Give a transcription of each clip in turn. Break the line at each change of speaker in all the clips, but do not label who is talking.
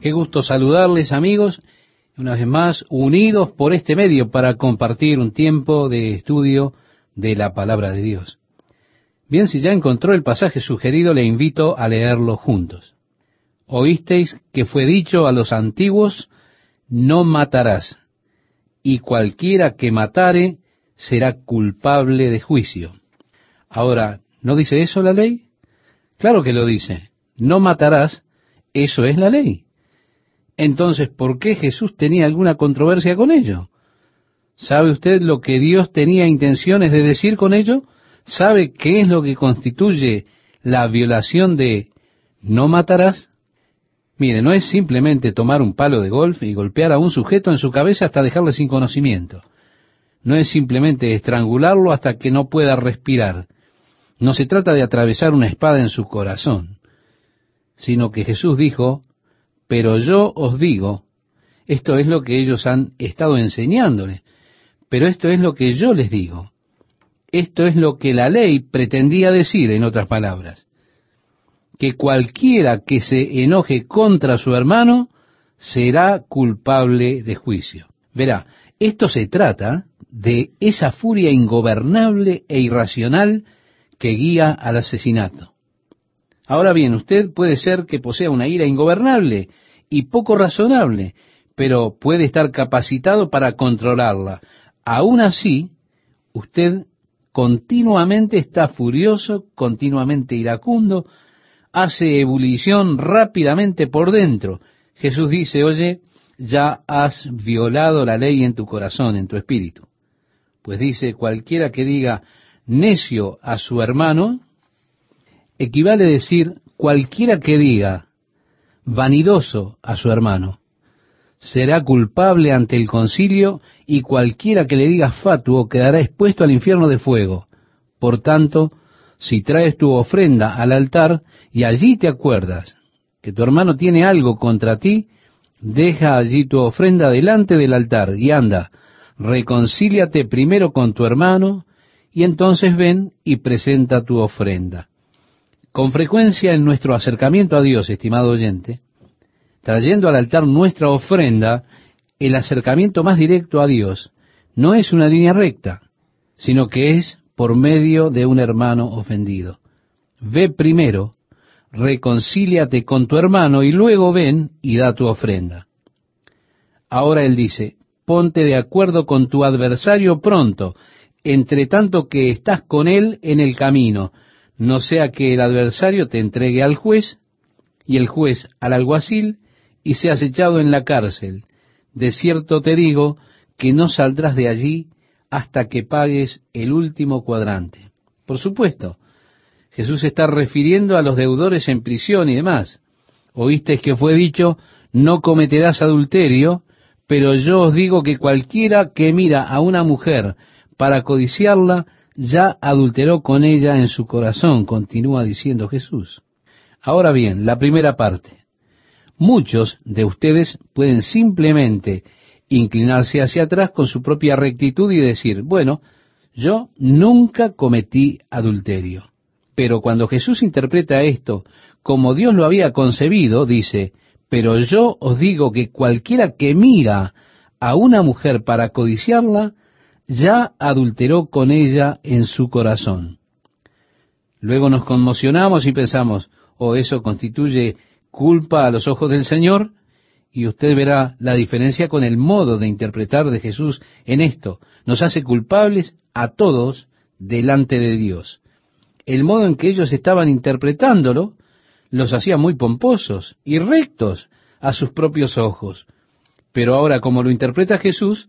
Qué gusto saludarles amigos, una vez más unidos por este medio para compartir un tiempo de estudio de la palabra de Dios. Bien, si ya encontró el pasaje sugerido, le invito a leerlo juntos. Oísteis que fue dicho a los antiguos, no matarás, y cualquiera que matare será culpable de juicio. Ahora, ¿no dice eso la ley? Claro que lo dice. No matarás, eso es la ley. Entonces, ¿por qué Jesús tenía alguna controversia con ello? ¿Sabe usted lo que Dios tenía intenciones de decir con ello? ¿Sabe qué es lo que constituye la violación de no matarás? Mire, no es simplemente tomar un palo de golf y golpear a un sujeto en su cabeza hasta dejarle sin conocimiento. No es simplemente estrangularlo hasta que no pueda respirar. No se trata de atravesar una espada en su corazón, sino que Jesús dijo, pero yo os digo, esto es lo que ellos han estado enseñándole, pero esto es lo que yo les digo. Esto es lo que la ley pretendía decir, en otras palabras, que cualquiera que se enoje contra su hermano será culpable de juicio. Verá, esto se trata de esa furia ingobernable e irracional que guía al asesinato. Ahora bien, usted puede ser que posea una ira ingobernable y poco razonable, pero puede estar capacitado para controlarla. Aún así, usted continuamente está furioso, continuamente iracundo, hace ebullición rápidamente por dentro. Jesús dice, oye, ya has violado la ley en tu corazón, en tu espíritu. Pues dice, cualquiera que diga necio a su hermano, equivale a decir cualquiera que diga vanidoso a su hermano. Será culpable ante el concilio y cualquiera que le diga fatuo quedará expuesto al infierno de fuego. Por tanto, si traes tu ofrenda al altar y allí te acuerdas que tu hermano tiene algo contra ti, deja allí tu ofrenda delante del altar y anda, reconcíliate primero con tu hermano y entonces ven y presenta tu ofrenda. Con frecuencia en nuestro acercamiento a Dios, estimado oyente, trayendo al altar nuestra ofrenda, el acercamiento más directo a Dios no es una línea recta, sino que es por medio de un hermano ofendido. Ve primero, reconcíliate con tu hermano y luego ven y da tu ofrenda. Ahora él dice, ponte de acuerdo con tu adversario pronto, entre tanto que estás con él en el camino, no sea que el adversario te entregue al juez y el juez al alguacil y seas echado en la cárcel. De cierto te digo que no saldrás de allí hasta que pagues el último cuadrante. Por supuesto, Jesús está refiriendo a los deudores en prisión y demás. Oíste que fue dicho, no cometerás adulterio, pero yo os digo que cualquiera que mira a una mujer para codiciarla, ya adulteró con ella en su corazón, continúa diciendo Jesús. Ahora bien, la primera parte. Muchos de ustedes pueden simplemente inclinarse hacia atrás con su propia rectitud y decir, bueno, yo nunca cometí adulterio. Pero cuando Jesús interpreta esto como Dios lo había concebido, dice, pero yo os digo que cualquiera que mira a una mujer para codiciarla, ya adulteró con ella en su corazón. Luego nos conmocionamos y pensamos, oh, eso constituye culpa a los ojos del Señor, y usted verá la diferencia con el modo de interpretar de Jesús en esto. Nos hace culpables a todos delante de Dios. El modo en que ellos estaban interpretándolo los hacía muy pomposos y rectos a sus propios ojos. Pero ahora, como lo interpreta Jesús,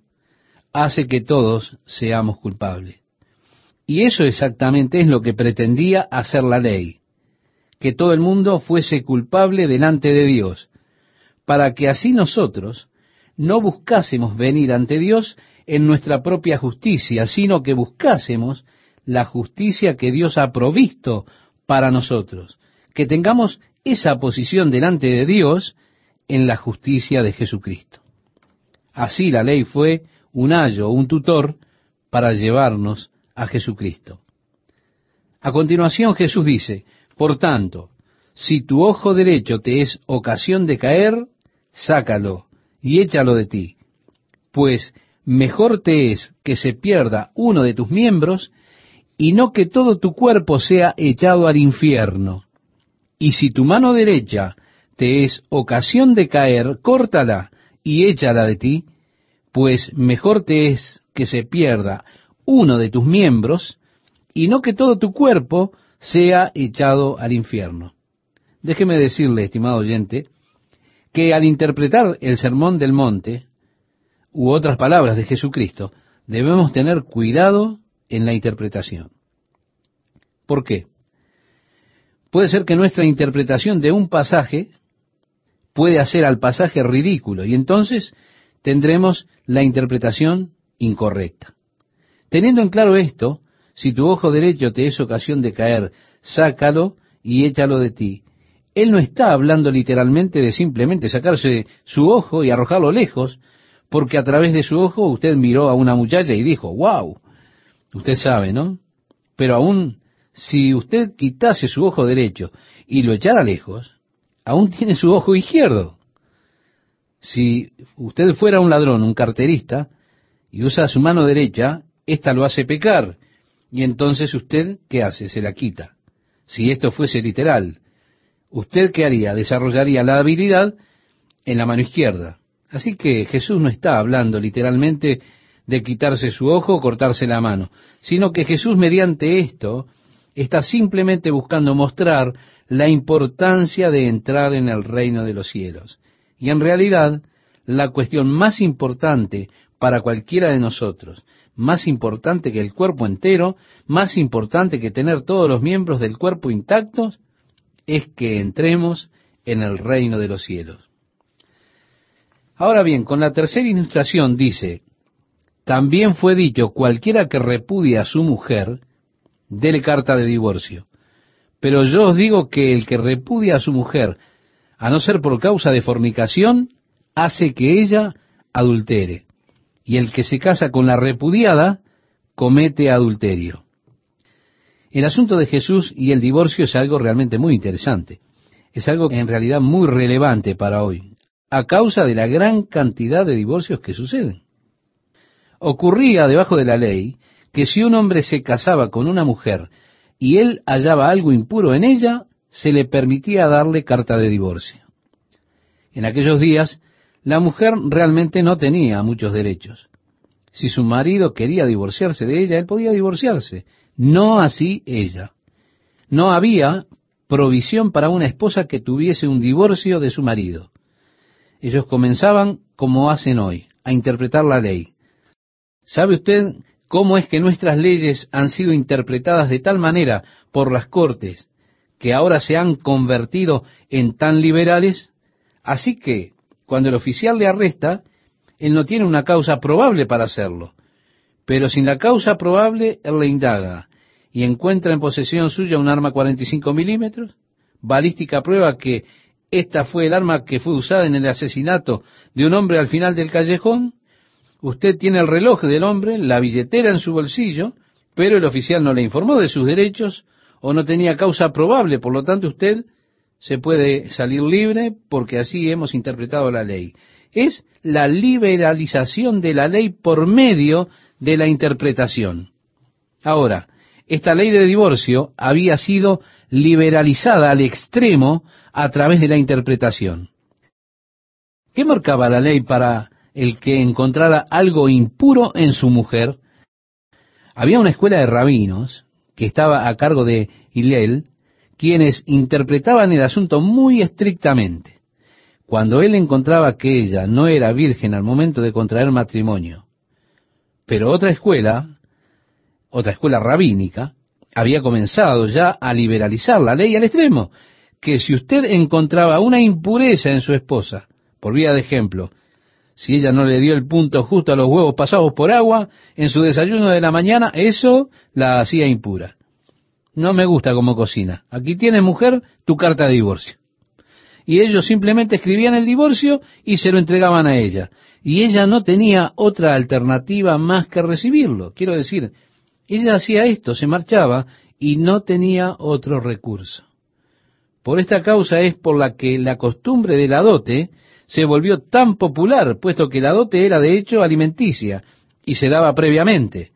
hace que todos seamos culpables. Y eso exactamente es lo que pretendía hacer la ley, que todo el mundo fuese culpable delante de Dios, para que así nosotros no buscásemos venir ante Dios en nuestra propia justicia, sino que buscásemos la justicia que Dios ha provisto para nosotros, que tengamos esa posición delante de Dios en la justicia de Jesucristo. Así la ley fue un ayo, un tutor para llevarnos a Jesucristo. A continuación Jesús dice, por tanto, si tu ojo derecho te es ocasión de caer, sácalo y échalo de ti, pues mejor te es que se pierda uno de tus miembros y no que todo tu cuerpo sea echado al infierno. Y si tu mano derecha te es ocasión de caer, córtala y échala de ti, pues mejor te es que se pierda uno de tus miembros y no que todo tu cuerpo sea echado al infierno. Déjeme decirle, estimado oyente, que al interpretar el sermón del monte, u otras palabras de Jesucristo, debemos tener cuidado en la interpretación. ¿Por qué? Puede ser que nuestra interpretación de un pasaje puede hacer al pasaje ridículo y entonces tendremos la interpretación incorrecta. Teniendo en claro esto, si tu ojo derecho te es ocasión de caer, sácalo y échalo de ti. Él no está hablando literalmente de simplemente sacarse su ojo y arrojarlo lejos, porque a través de su ojo usted miró a una muchacha y dijo, wow, usted sabe, ¿no? Pero aún si usted quitase su ojo derecho y lo echara lejos, aún tiene su ojo izquierdo. Si usted fuera un ladrón, un carterista, y usa su mano derecha, ésta lo hace pecar. Y entonces usted, ¿qué hace? Se la quita. Si esto fuese literal, ¿usted qué haría? Desarrollaría la habilidad en la mano izquierda. Así que Jesús no está hablando literalmente de quitarse su ojo o cortarse la mano, sino que Jesús mediante esto está simplemente buscando mostrar la importancia de entrar en el reino de los cielos. Y en realidad, la cuestión más importante para cualquiera de nosotros, más importante que el cuerpo entero, más importante que tener todos los miembros del cuerpo intactos, es que entremos en el reino de los cielos. Ahora bien, con la tercera ilustración dice, también fue dicho, cualquiera que repudie a su mujer, dele carta de divorcio. Pero yo os digo que el que repudia a su mujer, a no ser por causa de fornicación, hace que ella adultere. Y el que se casa con la repudiada, comete adulterio. El asunto de Jesús y el divorcio es algo realmente muy interesante. Es algo en realidad muy relevante para hoy a causa de la gran cantidad de divorcios que suceden. Ocurría debajo de la ley que si un hombre se casaba con una mujer y él hallaba algo impuro en ella, se le permitía darle carta de divorcio. En aquellos días, la mujer realmente no tenía muchos derechos. Si su marido quería divorciarse de ella, él podía divorciarse, no así ella. No había provisión para una esposa que tuviese un divorcio de su marido. Ellos comenzaban, como hacen hoy, a interpretar la ley. ¿Sabe usted cómo es que nuestras leyes han sido interpretadas de tal manera por las cortes que ahora se han convertido en tan liberales? Así que, cuando el oficial le arresta, él no tiene una causa probable para hacerlo. Pero sin la causa probable, él le indaga y encuentra en posesión suya un arma 45 milímetros, balística prueba que esta fue el arma que fue usada en el asesinato de un hombre al final del callejón. Usted tiene el reloj del hombre, la billetera en su bolsillo, pero el oficial no le informó de sus derechos o no tenía causa probable, por lo tanto usted se puede salir libre porque así hemos interpretado la ley. Es la liberalización de la ley por medio de la interpretación. Ahora, esta ley de divorcio había sido liberalizada al extremo a través de la interpretación. ¿Qué marcaba la ley para el que encontrara algo impuro en su mujer? Había una escuela de rabinos que estaba a cargo de Hillel, quienes interpretaban el asunto muy estrictamente. Cuando él encontraba que ella no era virgen al momento de contraer matrimonio, pero otra escuela, otra escuela rabínica, había comenzado ya a liberalizar la ley al extremo que si usted encontraba una impureza en su esposa, por vía de ejemplo, si ella no le dio el punto justo a los huevos pasados por agua en su desayuno de la mañana, eso la hacía impura. No me gusta como cocina. Aquí tienes, mujer, tu carta de divorcio. Y ellos simplemente escribían el divorcio y se lo entregaban a ella. Y ella no tenía otra alternativa más que recibirlo. Quiero decir, ella hacía esto, se marchaba y no tenía otro recurso. Por esta causa es por la que la costumbre de la dote se volvió tan popular, puesto que la dote era de hecho alimenticia y se daba previamente.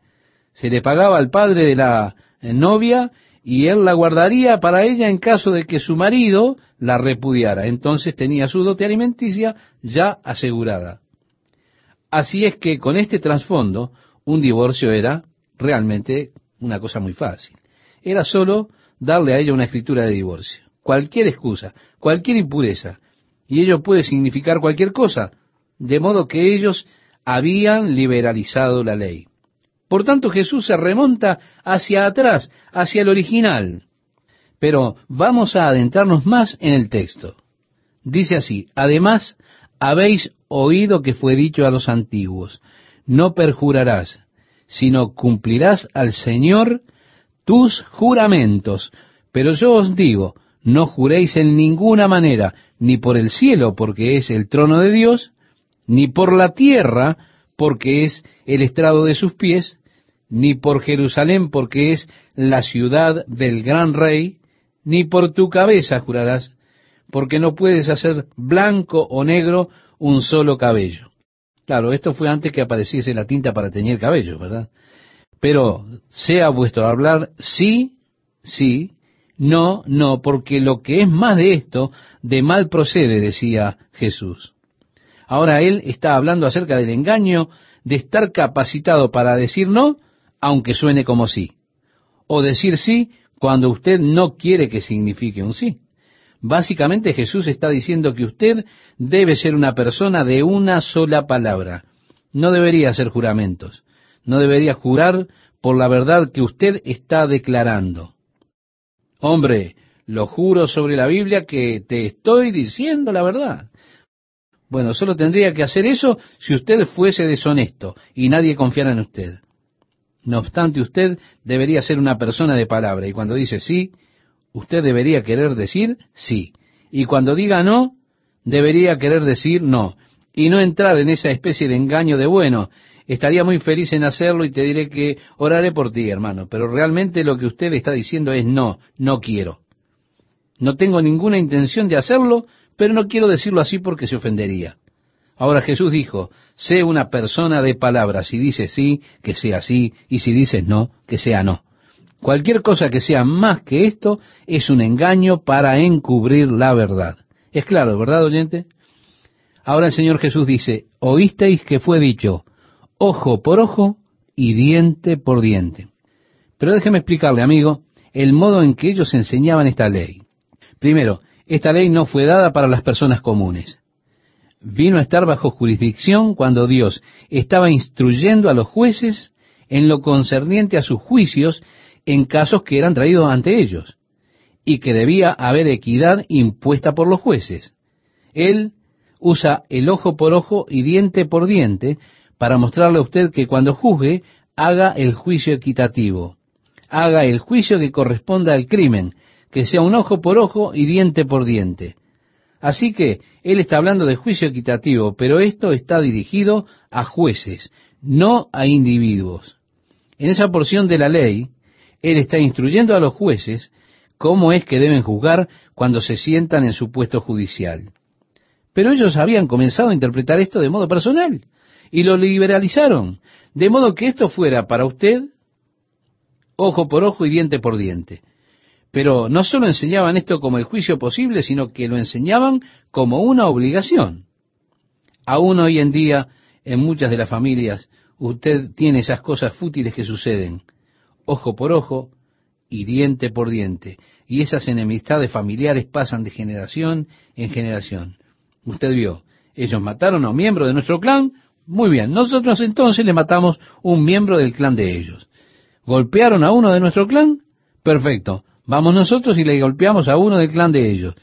Se le pagaba al padre de la novia y él la guardaría para ella en caso de que su marido la repudiara. Entonces tenía su dote alimenticia ya asegurada. Así es que con este trasfondo, un divorcio era realmente una cosa muy fácil. Era solo darle a ella una escritura de divorcio. Cualquier excusa, cualquier impureza, y ello puede significar cualquier cosa, de modo que ellos habían liberalizado la ley. Por tanto, Jesús se remonta hacia atrás, hacia el original. Pero vamos a adentrarnos más en el texto. Dice así, además, habéis oído que fue dicho a los antiguos, no perjurarás, sino cumplirás al Señor tus juramentos. Pero yo os digo, no juréis en ninguna manera, ni por el cielo, porque es el trono de Dios, ni por la tierra, porque es el estrado de sus pies, ni por Jerusalén, porque es la ciudad del gran rey, ni por tu cabeza jurarás, porque no puedes hacer blanco o negro un solo cabello. Claro, esto fue antes que apareciese la tinta para teñir cabello, ¿verdad? Pero sea vuestro hablar sí, sí, no, no, porque lo que es más de esto, de mal procede, decía Jesús. Ahora él está hablando acerca del engaño de estar capacitado para decir no, aunque suene como sí, o decir sí cuando usted no quiere que signifique un sí. Básicamente Jesús está diciendo que usted debe ser una persona de una sola palabra. No debería hacer juramentos. No debería jurar por la verdad que usted está declarando. Hombre, lo juro sobre la Biblia que te estoy diciendo la verdad. Bueno, solo tendría que hacer eso si usted fuese deshonesto y nadie confiara en usted. No obstante, usted debería ser una persona de palabra y cuando dice sí, usted debería querer decir sí. Y cuando diga no, debería querer decir no. Y no entrar en esa especie de engaño de bueno. Estaría muy feliz en hacerlo y te diré que oraré por ti, hermano. Pero realmente lo que usted está diciendo es no, no quiero. No tengo ninguna intención de hacerlo, pero no quiero decirlo así porque se ofendería. Ahora Jesús dijo, sé una persona de palabra. Si dices sí, que sea sí, y si dices no, que sea no. Cualquier cosa que sea más que esto es un engaño para encubrir la verdad. Es claro, ¿verdad, oyente? Ahora el Señor Jesús dice, oísteis que fue dicho, ojo por ojo y diente por diente. Pero déjeme explicarle, amigo, el modo en que ellos enseñaban esta ley. Primero, esta ley no fue dada para las personas comunes. Vino a estar bajo jurisdicción cuando Dios estaba instruyendo a los jueces en lo concerniente a sus juicios en casos que eran traídos ante ellos, y que debía haber equidad impuesta por los jueces. Él usa el ojo por ojo y diente por diente para mostrarle a usted que cuando juzgue, haga el juicio equitativo, haga el juicio que corresponda al crimen, que sea un ojo por ojo y diente por diente. Así que él está hablando de juicio equitativo, pero esto está dirigido a jueces, no a individuos. En esa porción de la ley, él está instruyendo a los jueces cómo es que deben juzgar cuando se sientan en su puesto judicial. Pero ellos habían comenzado a interpretar esto de modo personal y lo liberalizaron, de modo que esto fuera para usted ojo por ojo y diente por diente. Pero no solo enseñaban esto como el juicio posible, sino que lo enseñaban como una obligación. Aún hoy en día, en muchas de las familias, usted tiene esas cosas fútiles que suceden ojo por ojo y diente por diente. Y esas enemistades familiares pasan de generación en generación. Usted vio, ellos mataron a un miembro de nuestro clan, muy bien, nosotros entonces le matamos un miembro del clan de ellos. ¿Golpearon a uno de nuestro clan? Perfecto, vamos nosotros y le golpeamos a uno del clan de ellos.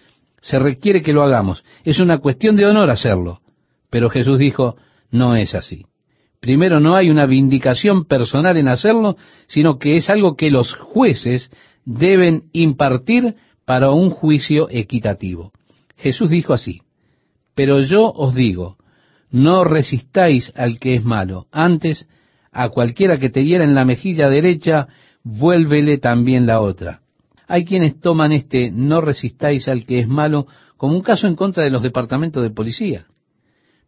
Se requiere que lo hagamos, es una cuestión de honor hacerlo. Pero Jesús dijo, no es así. Primero, no hay una vindicación personal en hacerlo, sino que es algo que los jueces deben impartir para un juicio equitativo. Jesús dijo así, pero yo os digo, no resistáis al que es malo, antes a cualquiera que te hiera en la mejilla derecha, vuélvele también la otra. Hay quienes toman este no resistáis al que es malo como un caso en contra de los departamentos de policía.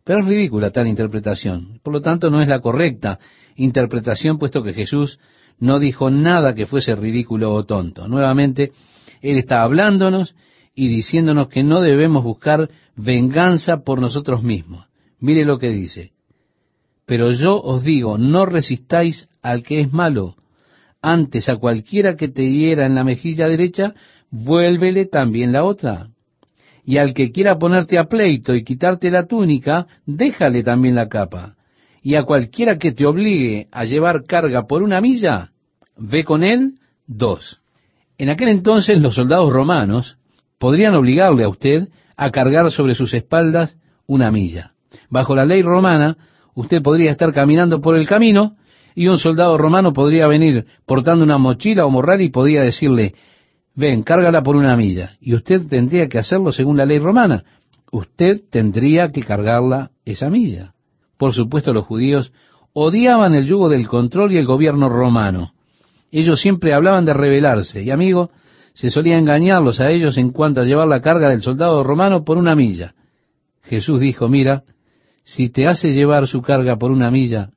Pero es ridícula tal interpretación. Por lo tanto, no es la correcta interpretación, puesto que Jesús no dijo nada que fuese ridículo o tonto. Nuevamente, Él está hablándonos y diciéndonos que no debemos buscar venganza por nosotros mismos. Mire lo que dice. Pero yo os digo, no resistáis al que es malo. Antes a cualquiera que te hiera en la mejilla derecha, vuélvele también la otra. Y al que quiera ponerte a pleito y quitarte la túnica, déjale también la capa. Y a cualquiera que te obligue a llevar carga por una milla, ve con él dos. En aquel entonces los soldados romanos podrían obligarle a usted a cargar sobre sus espaldas una milla. Bajo la ley romana, usted podría estar caminando por el camino y un soldado romano podría venir portando una mochila o morral y podría decirle, ven, cárgala por una milla. Y usted tendría que hacerlo según la ley romana. Usted tendría que cargarla esa milla. Por supuesto, los judíos odiaban el yugo del control y el gobierno romano. Ellos siempre hablaban de rebelarse. Y amigo, se solía engañarlos a ellos en cuanto a llevar la carga del soldado romano por una milla. Jesús dijo, mira, si te hace llevar su carga por una milla,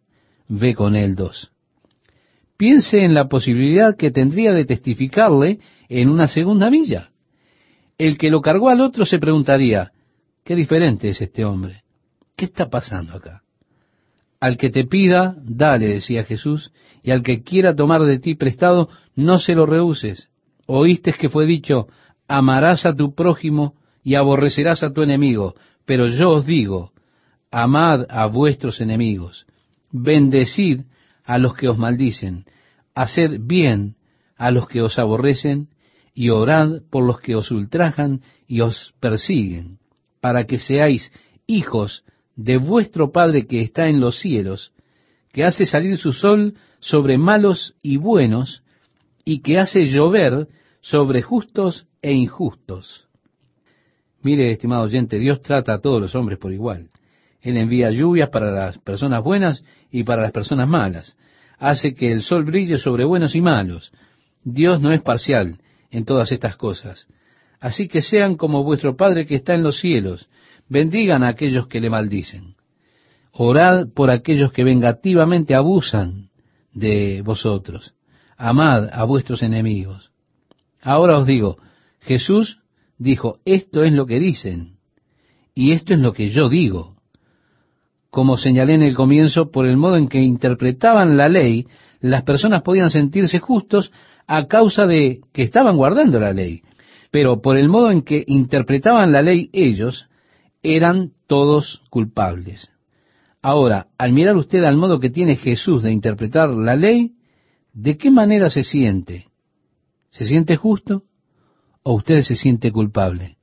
ve con él dos. Piense en la posibilidad que tendría de testificarle en una segunda milla. El que lo cargó al otro se preguntaría, qué diferente es este hombre. ¿Qué está pasando acá? Al que te pida, dale, decía Jesús, y al que quiera tomar de ti prestado, no se lo rehuses. Oíste que fue dicho, amarás a tu prójimo y aborrecerás a tu enemigo. Pero yo os digo, amad a vuestros enemigos, bendecid a los que os maldicen, haced bien a los que os aborrecen y orad por los que os ultrajan y os persiguen, para que seáis hijos de vuestro Padre que está en los cielos, que hace salir su sol sobre malos y buenos, y que hace llover sobre justos e injustos. Mire, estimado oyente, Dios trata a todos los hombres por igual. Él envía lluvias para las personas buenas y para las personas malas. Hace que el sol brille sobre buenos y malos. Dios no es parcial en todas estas cosas. Así que sean como vuestro Padre que está en los cielos. Bendigan a aquellos que le maldicen. Orad por aquellos que vengativamente abusan de vosotros. Amad a vuestros enemigos. Ahora os digo, Jesús dijo, esto es lo que dicen, y esto es lo que yo digo. Como señalé en el comienzo, por el modo en que interpretaban la ley, las personas podían sentirse justos a causa de que estaban guardando la ley. Pero por el modo en que interpretaban la ley ellos, eran todos culpables. Ahora, al mirar usted al modo que tiene Jesús de interpretar la ley, ¿de qué manera se siente? ¿Se siente justo o usted se siente culpable?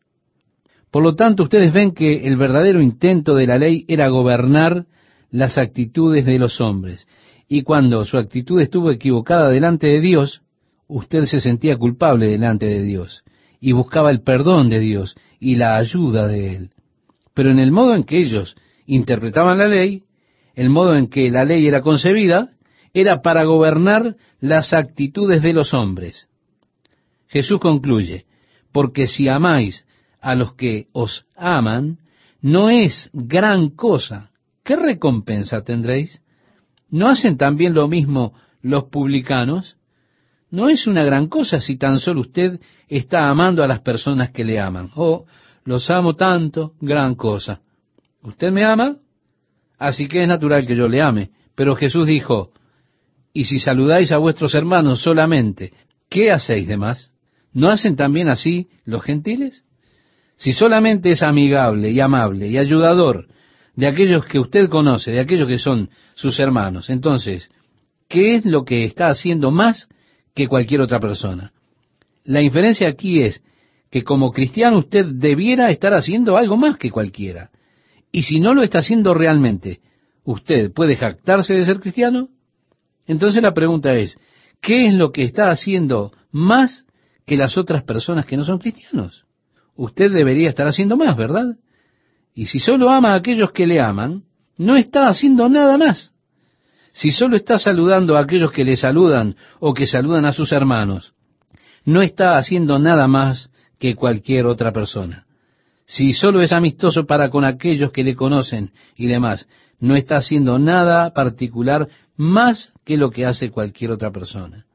Por lo tanto, ustedes ven que el verdadero intento de la ley era gobernar las actitudes de los hombres. Y cuando su actitud estuvo equivocada delante de Dios, usted se sentía culpable delante de Dios y buscaba el perdón de Dios y la ayuda de Él. Pero en el modo en que ellos interpretaban la ley, el modo en que la ley era concebida, era para gobernar las actitudes de los hombres. Jesús concluye, porque si amáis a los que os aman, no es gran cosa. ¿Qué recompensa tendréis? ¿No hacen también lo mismo los publicanos? No es una gran cosa si tan solo usted está amando a las personas que le aman. Oh, los amo tanto, gran cosa. ¿Usted me ama? Así que es natural que yo le ame. Pero Jesús dijo, y si saludáis a vuestros hermanos solamente, ¿qué hacéis de más? ¿No hacen también así los gentiles? Si solamente es amigable y amable y ayudador de aquellos que usted conoce, de aquellos que son sus hermanos, entonces, ¿qué es lo que está haciendo más que cualquier otra persona? La inferencia aquí es que como cristiano usted debiera estar haciendo algo más que cualquiera. Y si no lo está haciendo realmente, ¿usted puede jactarse de ser cristiano? Entonces la pregunta es, ¿qué es lo que está haciendo más que las otras personas que no son cristianos. Usted debería estar haciendo más, ¿verdad? Y si solo ama a aquellos que le aman, no está haciendo nada más. Si solo está saludando a aquellos que le saludan o que saludan a sus hermanos, no está haciendo nada más que cualquier otra persona. si solo es amistoso para con aquellos que le conocen y demás, no está haciendo nada particular más que lo que hace cualquier otra persona.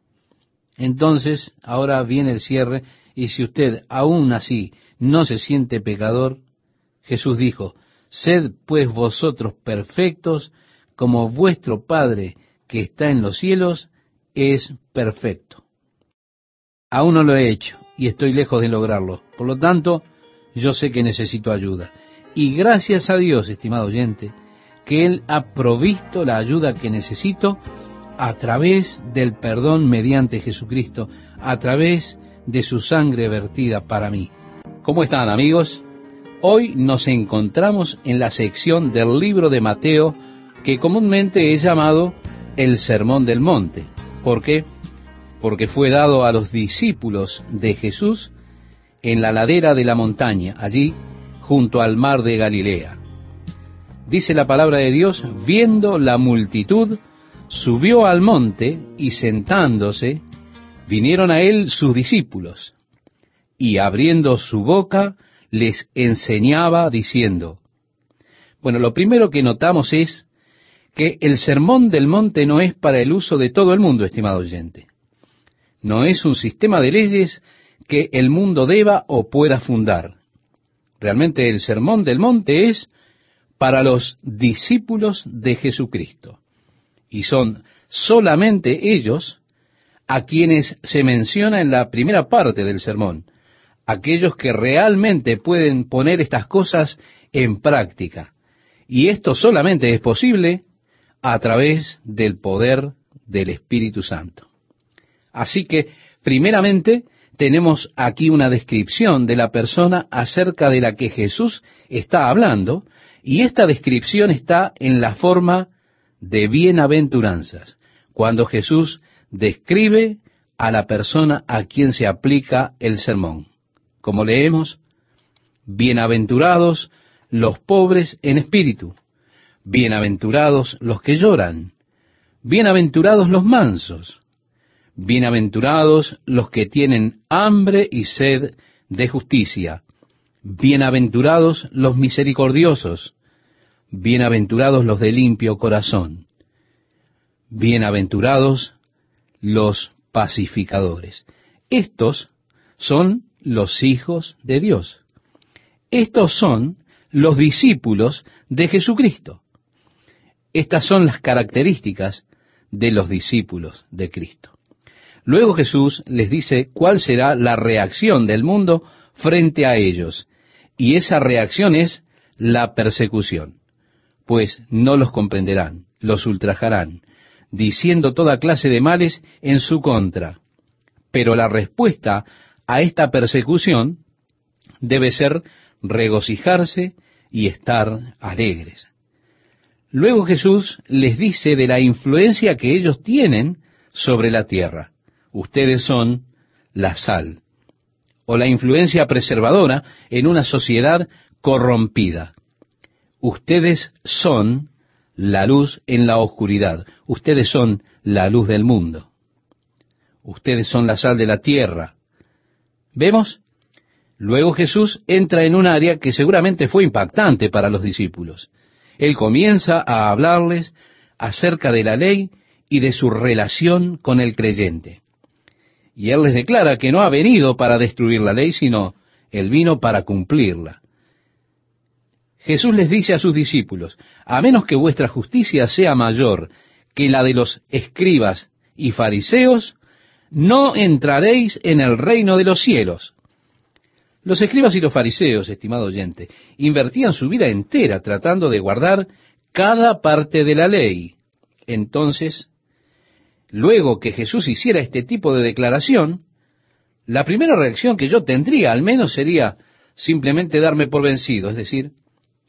Entonces, ahora viene el cierre, y si usted aún así no se siente pecador, Jesús dijo, Sed pues vosotros perfectos, como vuestro Padre que está en los cielos es perfecto. Aún no lo he hecho y estoy lejos de lograrlo. Por lo tanto, yo sé que necesito ayuda. Y gracias a Dios, estimado oyente, que Él ha provisto la ayuda que necesito a través del perdón mediante Jesucristo, a través de su sangre vertida para mí. ¿Cómo están amigos? Hoy nos encontramos en la sección del libro de Mateo que comúnmente es llamado el Sermón del Monte. ¿Por qué? Porque fue dado a los discípulos de Jesús en la ladera de la montaña, allí junto al mar de Galilea. Dice la palabra de Dios, viendo la multitud, subió al monte y sentándose, vinieron a él sus discípulos, y abriendo su boca, les enseñaba diciendo, bueno, lo primero que notamos es que el sermón del monte no es para el uso de todo el mundo, estimado oyente. No es un sistema de leyes que el mundo deba o pueda fundar. Realmente el sermón del monte es para los discípulos de Jesucristo. Y son solamente ellos a quienes se menciona en la primera parte del sermón, aquellos que realmente pueden poner estas cosas en práctica. Y esto solamente es posible a través del poder del Espíritu Santo. Así que, primeramente, tenemos aquí una descripción de la persona acerca de la que Jesús está hablando, y esta descripción está en la forma de bienaventuranzas, cuando Jesús describe a la persona a quien se aplica el sermón. Como leemos, bienaventurados los pobres en espíritu, bienaventurados los que lloran, bienaventurados los mansos, bienaventurados los que tienen hambre y sed de justicia, bienaventurados los misericordiosos, bienaventurados los de limpio corazón, bienaventurados los pacificadores. Estos son los hijos de Dios. Estos son los discípulos de Jesucristo. Estas son las características de los discípulos de Cristo. Luego Jesús les dice cuál será la reacción del mundo frente a ellos. Y esa reacción es la persecución, pues no los comprenderán, los ultrajarán, diciendo toda clase de males en su contra. Pero la respuesta a esta persecución debe ser regocijarse y estar alegres. Luego Jesús les dice de la influencia que ellos tienen sobre la tierra. Ustedes son la sal, o la influencia preservadora en una sociedad corrompida. Ustedes son la luz en la oscuridad. Ustedes son la luz del mundo. Ustedes son la sal de la tierra. ¿Vemos? Luego Jesús entra en un área que seguramente fue impactante para los discípulos. Él comienza a hablarles acerca de la ley y de su relación con el creyente. Y Él les declara que no ha venido para destruir la ley, sino Él vino para cumplirla. Jesús les dice a sus discípulos, a menos que vuestra justicia sea mayor que la de los escribas y fariseos, no entraréis en el reino de los cielos. Los escribas y los fariseos, estimado oyente, invertían su vida entera tratando de guardar cada parte de la ley. Entonces, luego que Jesús hiciera este tipo de declaración, la primera reacción que yo tendría al menos sería simplemente darme por vencido, es decir,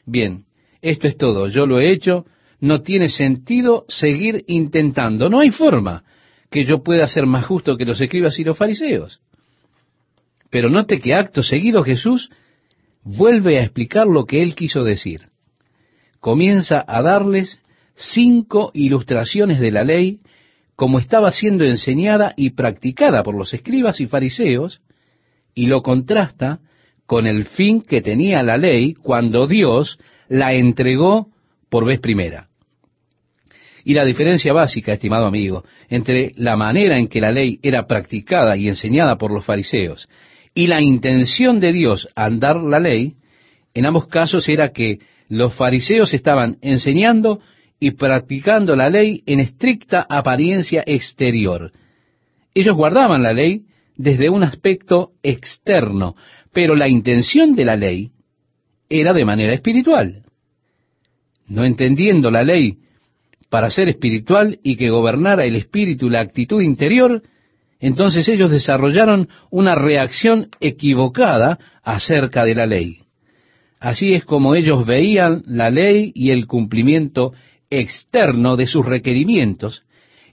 bien, esto es todo, yo lo he hecho, no tiene sentido seguir intentando, no hay forma que yo pueda ser más justo que los escribas y los fariseos. Pero note que acto seguido Jesús vuelve a explicar lo que él quiso decir. Comienza a darles cinco ilustraciones de la ley como estaba siendo enseñada y practicada por los escribas y fariseos, y lo contrasta con el fin que tenía la ley cuando Dios la entregó por vez primera. Y la diferencia básica, estimado amigo, entre la manera en que la ley era practicada y enseñada por los fariseos y la intención de Dios al dar la ley, en ambos casos era que los fariseos estaban enseñando y practicando la ley en estricta apariencia exterior. Ellos guardaban la ley desde un aspecto externo, pero la intención de la ley era de manera espiritual. No entendiendo la ley para ser espiritual y que gobernara el espíritu y la actitud interior, entonces ellos desarrollaron una reacción equivocada acerca de la ley. Así es como ellos veían la ley y el cumplimiento externo de sus requerimientos,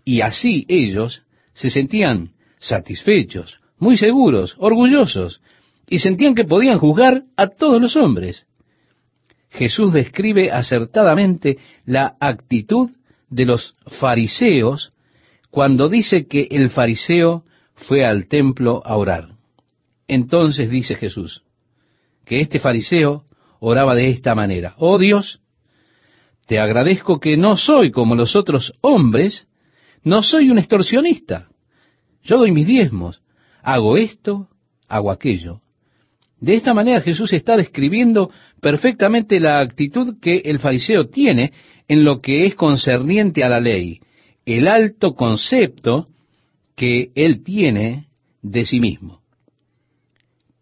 y así ellos se sentían satisfechos, muy seguros, orgullosos, y sentían que podían juzgar a todos los hombres. Jesús describe acertadamente la actitud de los fariseos cuando dice que el fariseo fue al templo a orar. Entonces dice Jesús que este fariseo oraba de esta manera, oh Dios, te agradezco que no soy como los otros hombres, no soy un extorsionista, yo doy mis diezmos, hago esto, hago aquello. De esta manera Jesús está describiendo perfectamente la actitud que el fariseo tiene en lo que es concerniente a la ley, el alto concepto que él tiene de sí mismo.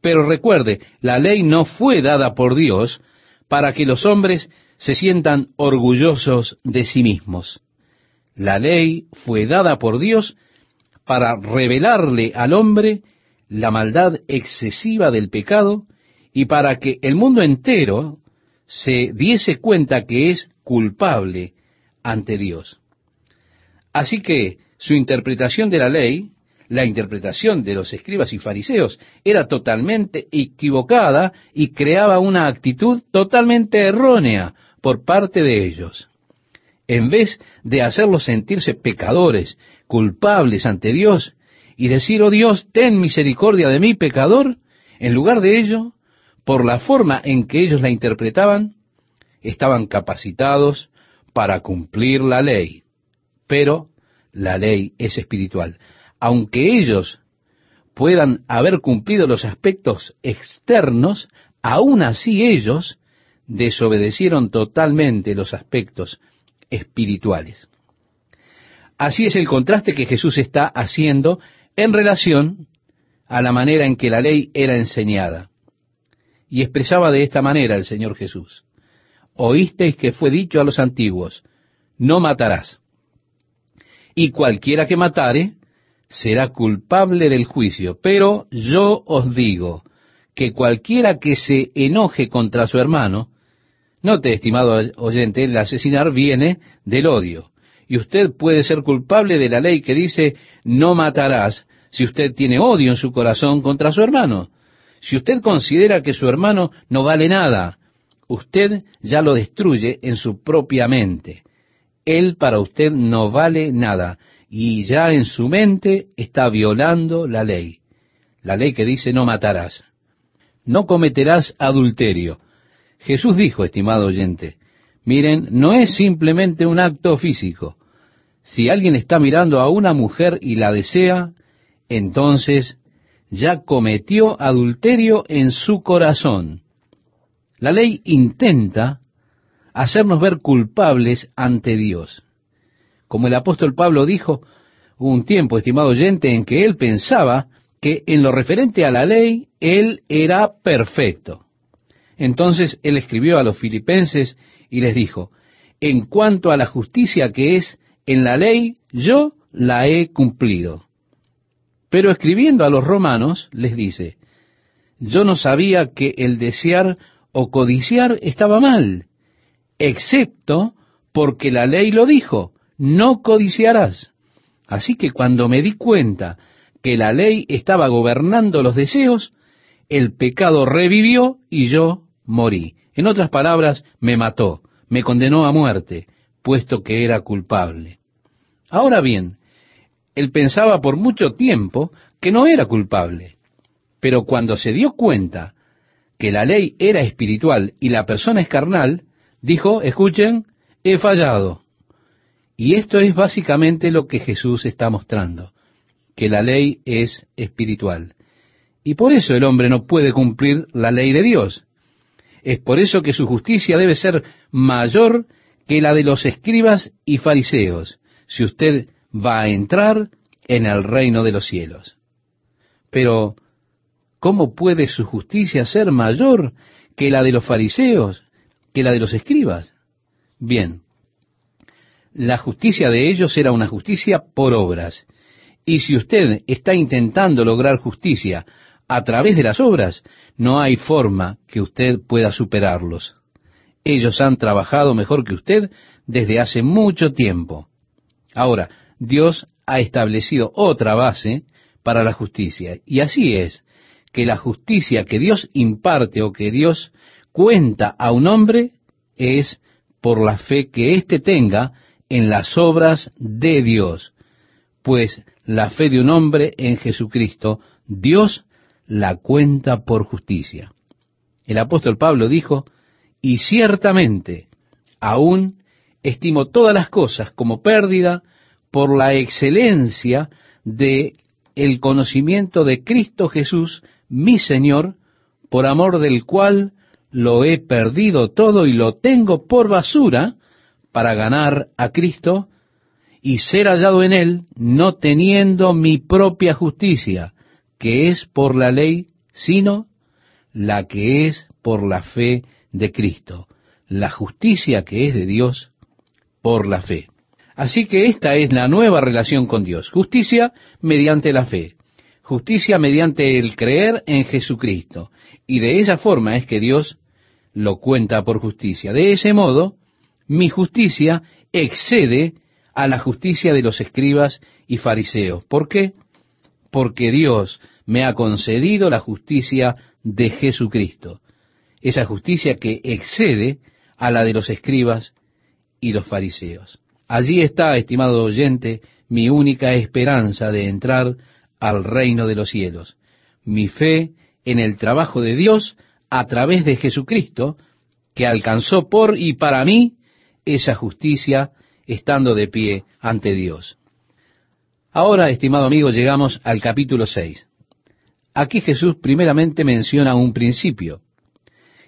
Pero recuerde, la ley no fue dada por Dios para que los hombres se sientan orgullosos de sí mismos. La ley fue dada por Dios para revelarle al hombre la maldad excesiva del pecado y para que el mundo entero se diese cuenta que es culpable ante Dios. Así que su interpretación de la ley, la interpretación de los escribas y fariseos, era totalmente equivocada y creaba una actitud totalmente errónea por parte de ellos. En vez de hacerlos sentirse pecadores, culpables ante Dios, y decir, oh Dios, ten misericordia de mí, pecador, en lugar de ello, por la forma en que ellos la interpretaban, estaban capacitados para cumplir la ley. Pero la ley es espiritual. Aunque ellos puedan haber cumplido los aspectos externos, aún así ellos desobedecieron totalmente los aspectos espirituales. Así es el contraste que Jesús está haciendo en relación a la manera en que la ley era enseñada. Y expresaba de esta manera el Señor Jesús. Oísteis que fue dicho a los antiguos, no matarás. Y cualquiera que matare será culpable del juicio. Pero yo os digo que cualquiera que se enoje contra su hermano, note, estimado oyente, el asesinar viene del odio. Y usted puede ser culpable de la ley que dice no matarás si usted tiene odio en su corazón contra su hermano. Si usted considera que su hermano no vale nada, usted ya lo destruye en su propia mente. Él para usted no vale nada y ya en su mente está violando la ley. La ley que dice no matarás. No cometerás adulterio. Jesús dijo, estimado oyente, miren, no es simplemente un acto físico. Si alguien está mirando a una mujer y la desea, entonces ya cometió adulterio en su corazón. La ley intenta hacernos ver culpables ante Dios. Como el apóstol Pablo dijo, hubo un tiempo, estimado oyente, en que él pensaba que en lo referente a la ley, él era perfecto. Entonces él escribió a los filipenses y les dijo, en cuanto a la justicia que es en la ley, yo la he cumplido. Pero escribiendo a los romanos les dice, yo no sabía que el desear o codiciar estaba mal, excepto porque la ley lo dijo, no codiciarás. Así que cuando me di cuenta que la ley estaba gobernando los deseos, el pecado revivió y yo morí. En otras palabras, me mató, me condenó a muerte, puesto que era culpable. Ahora bien, él pensaba por mucho tiempo que no era culpable, pero cuando se dio cuenta que la ley era espiritual y la persona es carnal, dijo, escuchen, he fallado. Y esto es básicamente lo que Jesús está mostrando, que la ley es espiritual. Y por eso el hombre no puede cumplir la ley de Dios. Es por eso que su justicia debe ser mayor que la de los escribas y fariseos, si usted va a entrar en el reino de los cielos. Pero, ¿cómo puede su justicia ser mayor que la de los fariseos, que la de los escribas? Bien, la justicia de ellos era una justicia por obras. Y si usted está intentando lograr justicia a través de las obras, no hay forma que usted pueda superarlos. Ellos han trabajado mejor que usted desde hace mucho tiempo. Ahora, Dios ha establecido otra base para la justicia. Y así es, que la justicia que Dios imparte o que Dios cuenta a un hombre es por la fe que éste tenga en las obras de Dios, pues la fe de un hombre en Jesucristo, Dios la cuenta por justicia. El apóstol Pablo dijo, y ciertamente aún estimo todas las cosas como pérdida por la excelencia de el conocimiento de Cristo Jesús, mi Señor, por amor del cual lo he perdido todo y lo tengo por basura para ganar a Cristo y ser hallado en Él, no teniendo mi propia justicia, que es por la ley, sino la que es por la fe de Cristo, la justicia que es de Dios por la fe. Así que esta es la nueva relación con Dios, justicia mediante la fe, justicia mediante el creer en Jesucristo. Y de esa forma es que Dios lo cuenta por justicia. De ese modo, mi justicia excede a la justicia de los escribas y fariseos. ¿Por qué? Porque Dios me ha concedido la justicia de Jesucristo, esa justicia que excede a la de los escribas y los fariseos. Allí está, estimado oyente, mi única esperanza de entrar al reino de los cielos, mi fe en el trabajo de Dios a través de Jesucristo, que alcanzó por y para mí esa justicia estando de pie ante Dios. Ahora, estimado amigo, llegamos al capítulo 6. Aquí Jesús primeramente menciona un principio,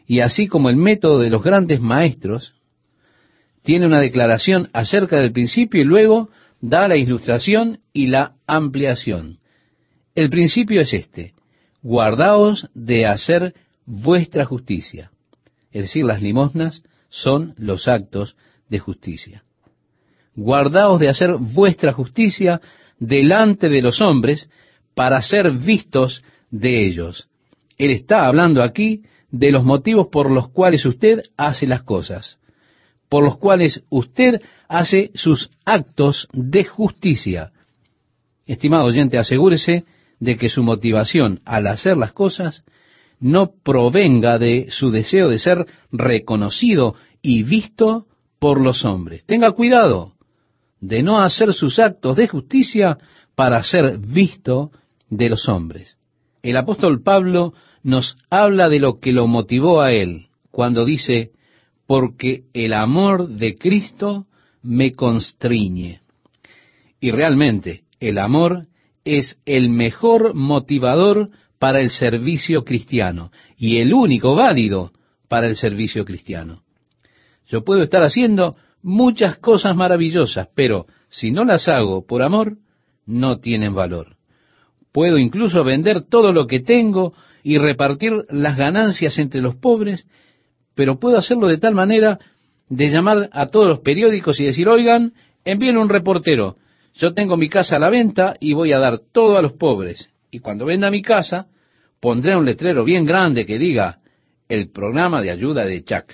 y así como el método de los grandes maestros, tiene una declaración acerca del principio y luego da la ilustración y la ampliación. El principio es este, guardaos de hacer vuestra justicia, es decir, las limosnas son los actos de justicia. Guardaos de hacer vuestra justicia delante de los hombres para ser vistos de ellos. Él está hablando aquí de los motivos por los cuales usted hace las cosas, por los cuales usted hace sus actos de justicia. Estimado oyente, asegúrese de que su motivación al hacer las cosas no provenga de su deseo de ser reconocido y visto por los hombres. Tenga cuidado de no hacer sus actos de justicia para ser visto de los hombres. El apóstol Pablo nos habla de lo que lo motivó a él cuando dice, porque el amor de Cristo me constriñe. Y realmente el amor es el mejor motivador para el servicio cristiano y el único válido para el servicio cristiano. Yo puedo estar haciendo muchas cosas maravillosas, pero si no las hago por amor, no tienen valor. Puedo incluso vender todo lo que tengo y repartir las ganancias entre los pobres, pero puedo hacerlo de tal manera de llamar a todos los periódicos y decir, oigan, envíen un reportero, yo tengo mi casa a la venta y voy a dar todo a los pobres. Y cuando venda mi casa, pondré un letrero bien grande que diga, el programa de ayuda de Chuck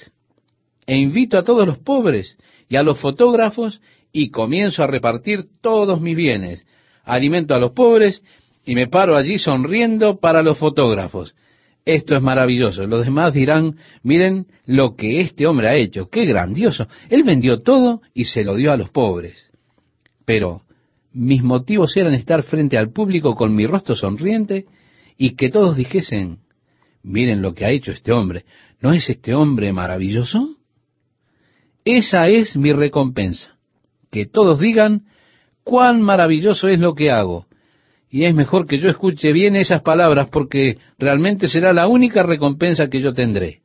e invito a todos los pobres y a los fotógrafos y comienzo a repartir todos mis bienes. Alimento a los pobres y me paro allí sonriendo para los fotógrafos. Esto es maravilloso. Los demás dirán, miren lo que este hombre ha hecho. Qué grandioso. Él vendió todo y se lo dio a los pobres. Pero mis motivos eran estar frente al público con mi rostro sonriente y que todos dijesen, miren lo que ha hecho este hombre. ¿No es este hombre maravilloso? Esa es mi recompensa. Que todos digan cuán maravilloso es lo que hago. Y es mejor que yo escuche bien esas palabras porque realmente será la única recompensa que yo tendré.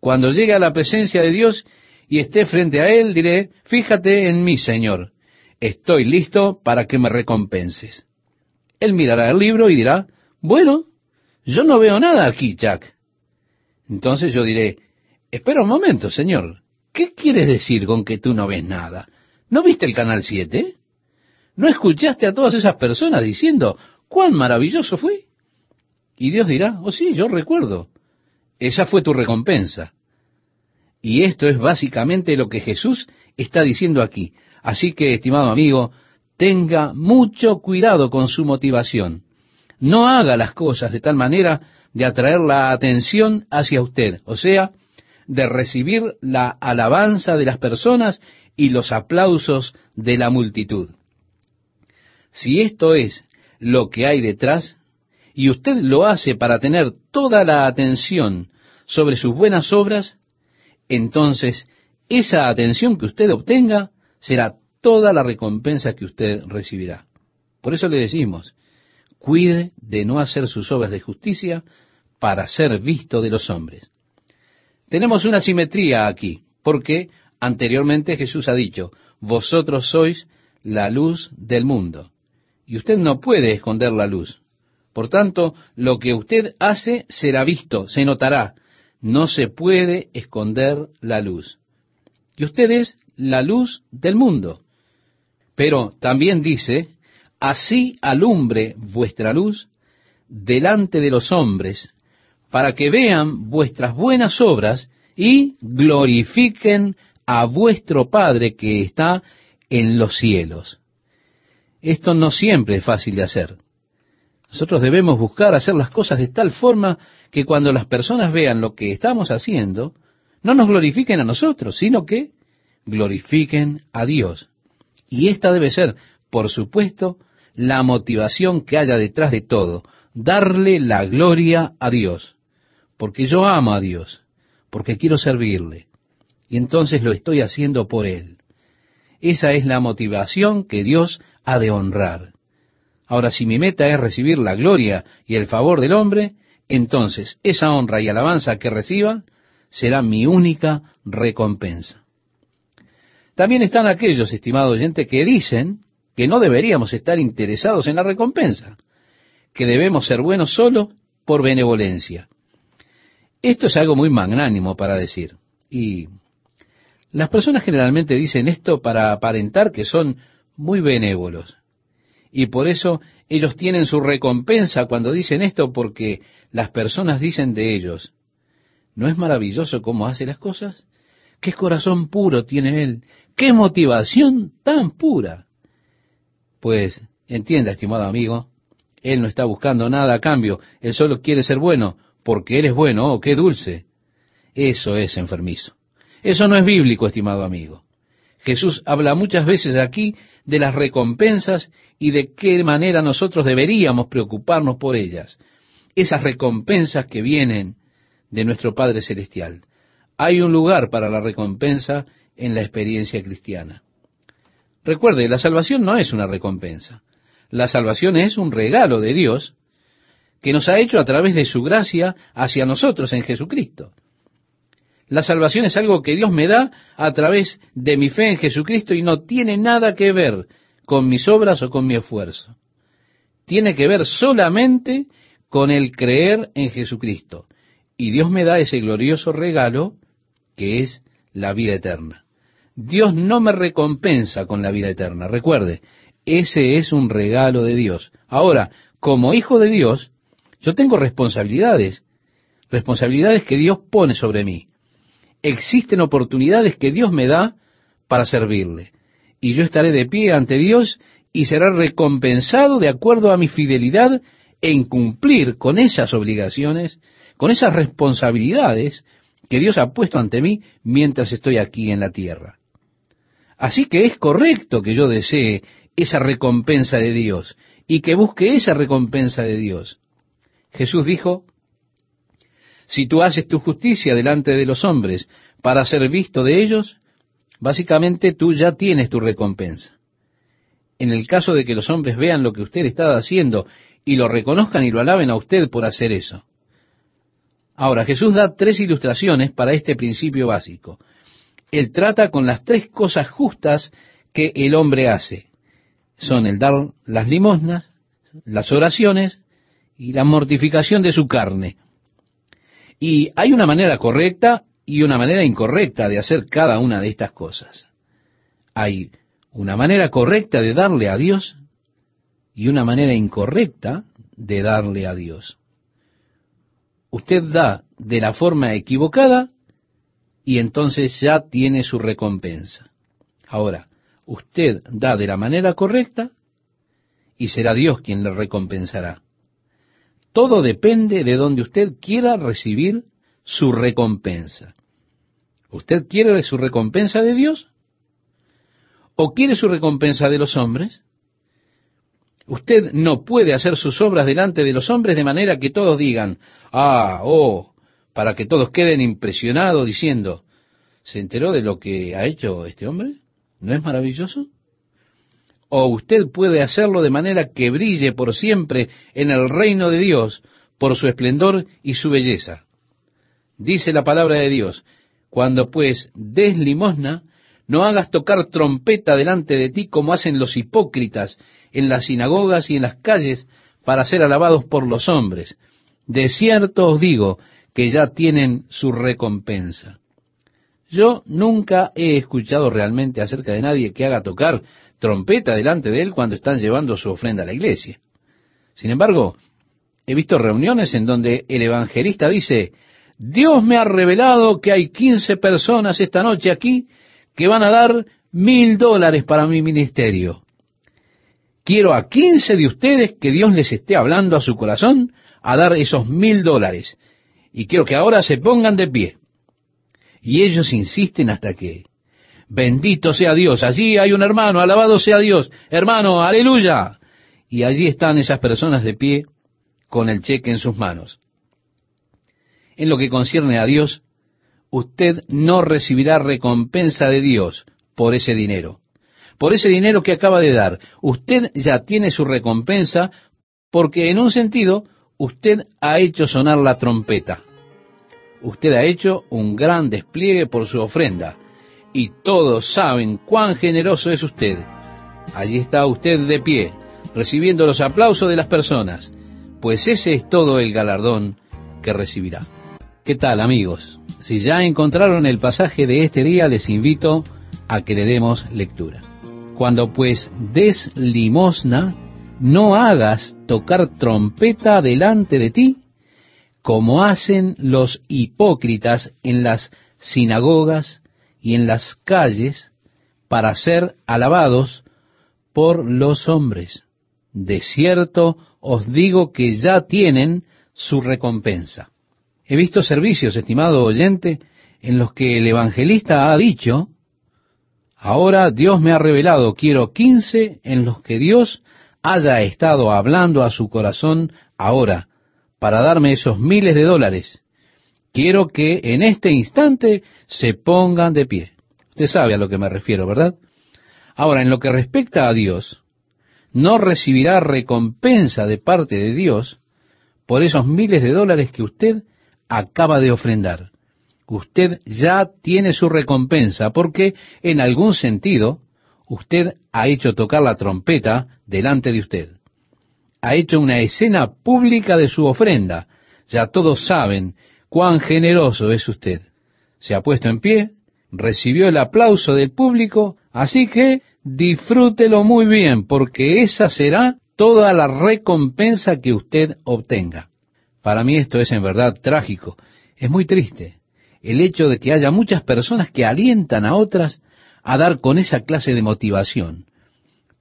Cuando llegue a la presencia de Dios y esté frente a Él, diré, fíjate en mí, Señor, estoy listo para que me recompenses. Él mirará el libro y dirá, bueno, yo no veo nada aquí, Jack. Entonces yo diré, espera un momento, Señor, ¿qué quieres decir con que tú no ves nada? ¿No viste el canal 7? ¿No escuchaste a todas esas personas diciendo, cuán maravilloso fue? Y Dios dirá, oh sí, yo recuerdo. Esa fue tu recompensa. Y esto es básicamente lo que Jesús está diciendo aquí. Así que, estimado amigo, tenga mucho cuidado con su motivación. No haga las cosas de tal manera de atraer la atención hacia usted, o sea, de recibir la alabanza de las personas y los aplausos de la multitud. Si esto es lo que hay detrás, y usted lo hace para tener toda la atención sobre sus buenas obras, entonces esa atención que usted obtenga será toda la recompensa que usted recibirá. Por eso le decimos, cuide de no hacer sus obras de justicia para ser visto de los hombres. Tenemos una simetría aquí, porque anteriormente Jesús ha dicho, vosotros sois la luz del mundo, y usted no puede esconder la luz. Por tanto, lo que usted hace será visto, se notará, no se puede esconder la luz. Y usted es la luz del mundo. Pero también dice, así alumbre vuestra luz delante de los hombres, para que vean vuestras buenas obras y glorifiquen a vuestro Padre que está en los cielos. Esto no siempre es fácil de hacer. Nosotros debemos buscar hacer las cosas de tal forma que cuando las personas vean lo que estamos haciendo, no nos glorifiquen a nosotros, sino que glorifiquen a Dios. Y esta debe ser, por supuesto, la motivación que haya detrás de todo, darle la gloria a Dios, porque yo amo a Dios, porque quiero servirle, y entonces lo estoy haciendo por Él. Esa es la motivación que Dios ha de honrar. Ahora, si mi meta es recibir la gloria y el favor del hombre, entonces esa honra y alabanza que reciba será mi única recompensa. También están aquellos, estimado oyente, que dicen que no deberíamos estar interesados en la recompensa, que debemos ser buenos solo por benevolencia. Esto es algo muy magnánimo para decir. Y las personas generalmente dicen esto para aparentar que son muy benévolos. Y por eso ellos tienen su recompensa cuando dicen esto porque las personas dicen de ellos, ¿no es maravilloso cómo hace las cosas? ¿Qué corazón puro tiene él? ¿Qué motivación tan pura? Pues entienda, estimado amigo, él no está buscando nada a cambio, él solo quiere ser bueno, porque él es bueno, oh, qué dulce. Eso es enfermizo. Eso no es bíblico, estimado amigo. Jesús habla muchas veces aquí de las recompensas y de qué manera nosotros deberíamos preocuparnos por ellas. Esas recompensas que vienen de nuestro Padre Celestial. Hay un lugar para la recompensa en la experiencia cristiana. Recuerde, la salvación no es una recompensa. La salvación es un regalo de Dios que nos ha hecho a través de su gracia hacia nosotros en Jesucristo. La salvación es algo que Dios me da a través de mi fe en Jesucristo y no tiene nada que ver con mis obras o con mi esfuerzo. Tiene que ver solamente con el creer en Jesucristo. Y Dios me da ese glorioso regalo que es la vida eterna. Dios no me recompensa con la vida eterna. Recuerde, ese es un regalo de Dios. Ahora, como hijo de Dios, yo tengo responsabilidades, responsabilidades que Dios pone sobre mí. Existen oportunidades que Dios me da para servirle. Y yo estaré de pie ante Dios y será recompensado de acuerdo a mi fidelidad en cumplir con esas obligaciones, con esas responsabilidades que Dios ha puesto ante mí mientras estoy aquí en la tierra. Así que es correcto que yo desee esa recompensa de Dios y que busque esa recompensa de Dios. Jesús dijo, Si tú haces tu justicia delante de los hombres para ser visto de ellos, básicamente tú ya tienes tu recompensa. En el caso de que los hombres vean lo que usted está haciendo y lo reconozcan y lo alaben a usted por hacer eso. Ahora, Jesús da tres ilustraciones para este principio básico. Él trata con las tres cosas justas que el hombre hace. Son el dar las limosnas, las oraciones y la mortificación de su carne. Y hay una manera correcta y una manera incorrecta de hacer cada una de estas cosas. Hay una manera correcta de darle a Dios y una manera incorrecta de darle a Dios. Usted da de la forma equivocada y entonces ya tiene su recompensa. Ahora, usted da de la manera correcta y será Dios quien le recompensará. Todo depende de donde usted quiera recibir su recompensa. ¿Usted quiere su recompensa de Dios? ¿O quiere su recompensa de los hombres? Usted no puede hacer sus obras delante de los hombres de manera que todos digan, ah, oh, para que todos queden impresionados diciendo, ¿se enteró de lo que ha hecho este hombre? ¿No es maravilloso? O usted puede hacerlo de manera que brille por siempre en el reino de Dios por su esplendor y su belleza. Dice la palabra de Dios, cuando pues des limosna, no hagas tocar trompeta delante de ti como hacen los hipócritas en las sinagogas y en las calles para ser alabados por los hombres. De cierto os digo que ya tienen su recompensa. Yo nunca he escuchado realmente acerca de nadie que haga tocar trompeta delante de él cuando están llevando su ofrenda a la iglesia. Sin embargo, he visto reuniones en donde el evangelista dice, Dios me ha revelado que hay quince personas esta noche aquí que van a dar mil dólares para mi ministerio. Quiero a quince de ustedes que Dios les esté hablando a su corazón a dar esos mil dólares. Y quiero que ahora se pongan de pie. Y ellos insisten hasta que, bendito sea Dios, allí hay un hermano, alabado sea Dios, hermano, aleluya. Y allí están esas personas de pie con el cheque en sus manos. En lo que concierne a Dios, usted no recibirá recompensa de Dios por ese dinero. Por ese dinero que acaba de dar, usted ya tiene su recompensa porque en un sentido usted ha hecho sonar la trompeta. Usted ha hecho un gran despliegue por su ofrenda y todos saben cuán generoso es usted. Allí está usted de pie, recibiendo los aplausos de las personas, pues ese es todo el galardón que recibirá. ¿Qué tal amigos? Si ya encontraron el pasaje de este día, les invito a que le demos lectura. Cuando pues des limosna, no hagas tocar trompeta delante de ti, como hacen los hipócritas en las sinagogas y en las calles, para ser alabados por los hombres. De cierto os digo que ya tienen su recompensa. He visto servicios, estimado oyente, en los que el evangelista ha dicho, ahora Dios me ha revelado, quiero quince en los que Dios haya estado hablando a su corazón ahora para darme esos miles de dólares. Quiero que en este instante se pongan de pie. Usted sabe a lo que me refiero, ¿verdad? Ahora, en lo que respecta a Dios, no recibirá recompensa de parte de Dios por esos miles de dólares que usted acaba de ofrendar. Usted ya tiene su recompensa porque, en algún sentido, usted ha hecho tocar la trompeta delante de usted. Ha hecho una escena pública de su ofrenda. Ya todos saben cuán generoso es usted. Se ha puesto en pie, recibió el aplauso del público, así que disfrútelo muy bien, porque esa será toda la recompensa que usted obtenga. Para mí esto es en verdad trágico, es muy triste, el hecho de que haya muchas personas que alientan a otras a dar con esa clase de motivación,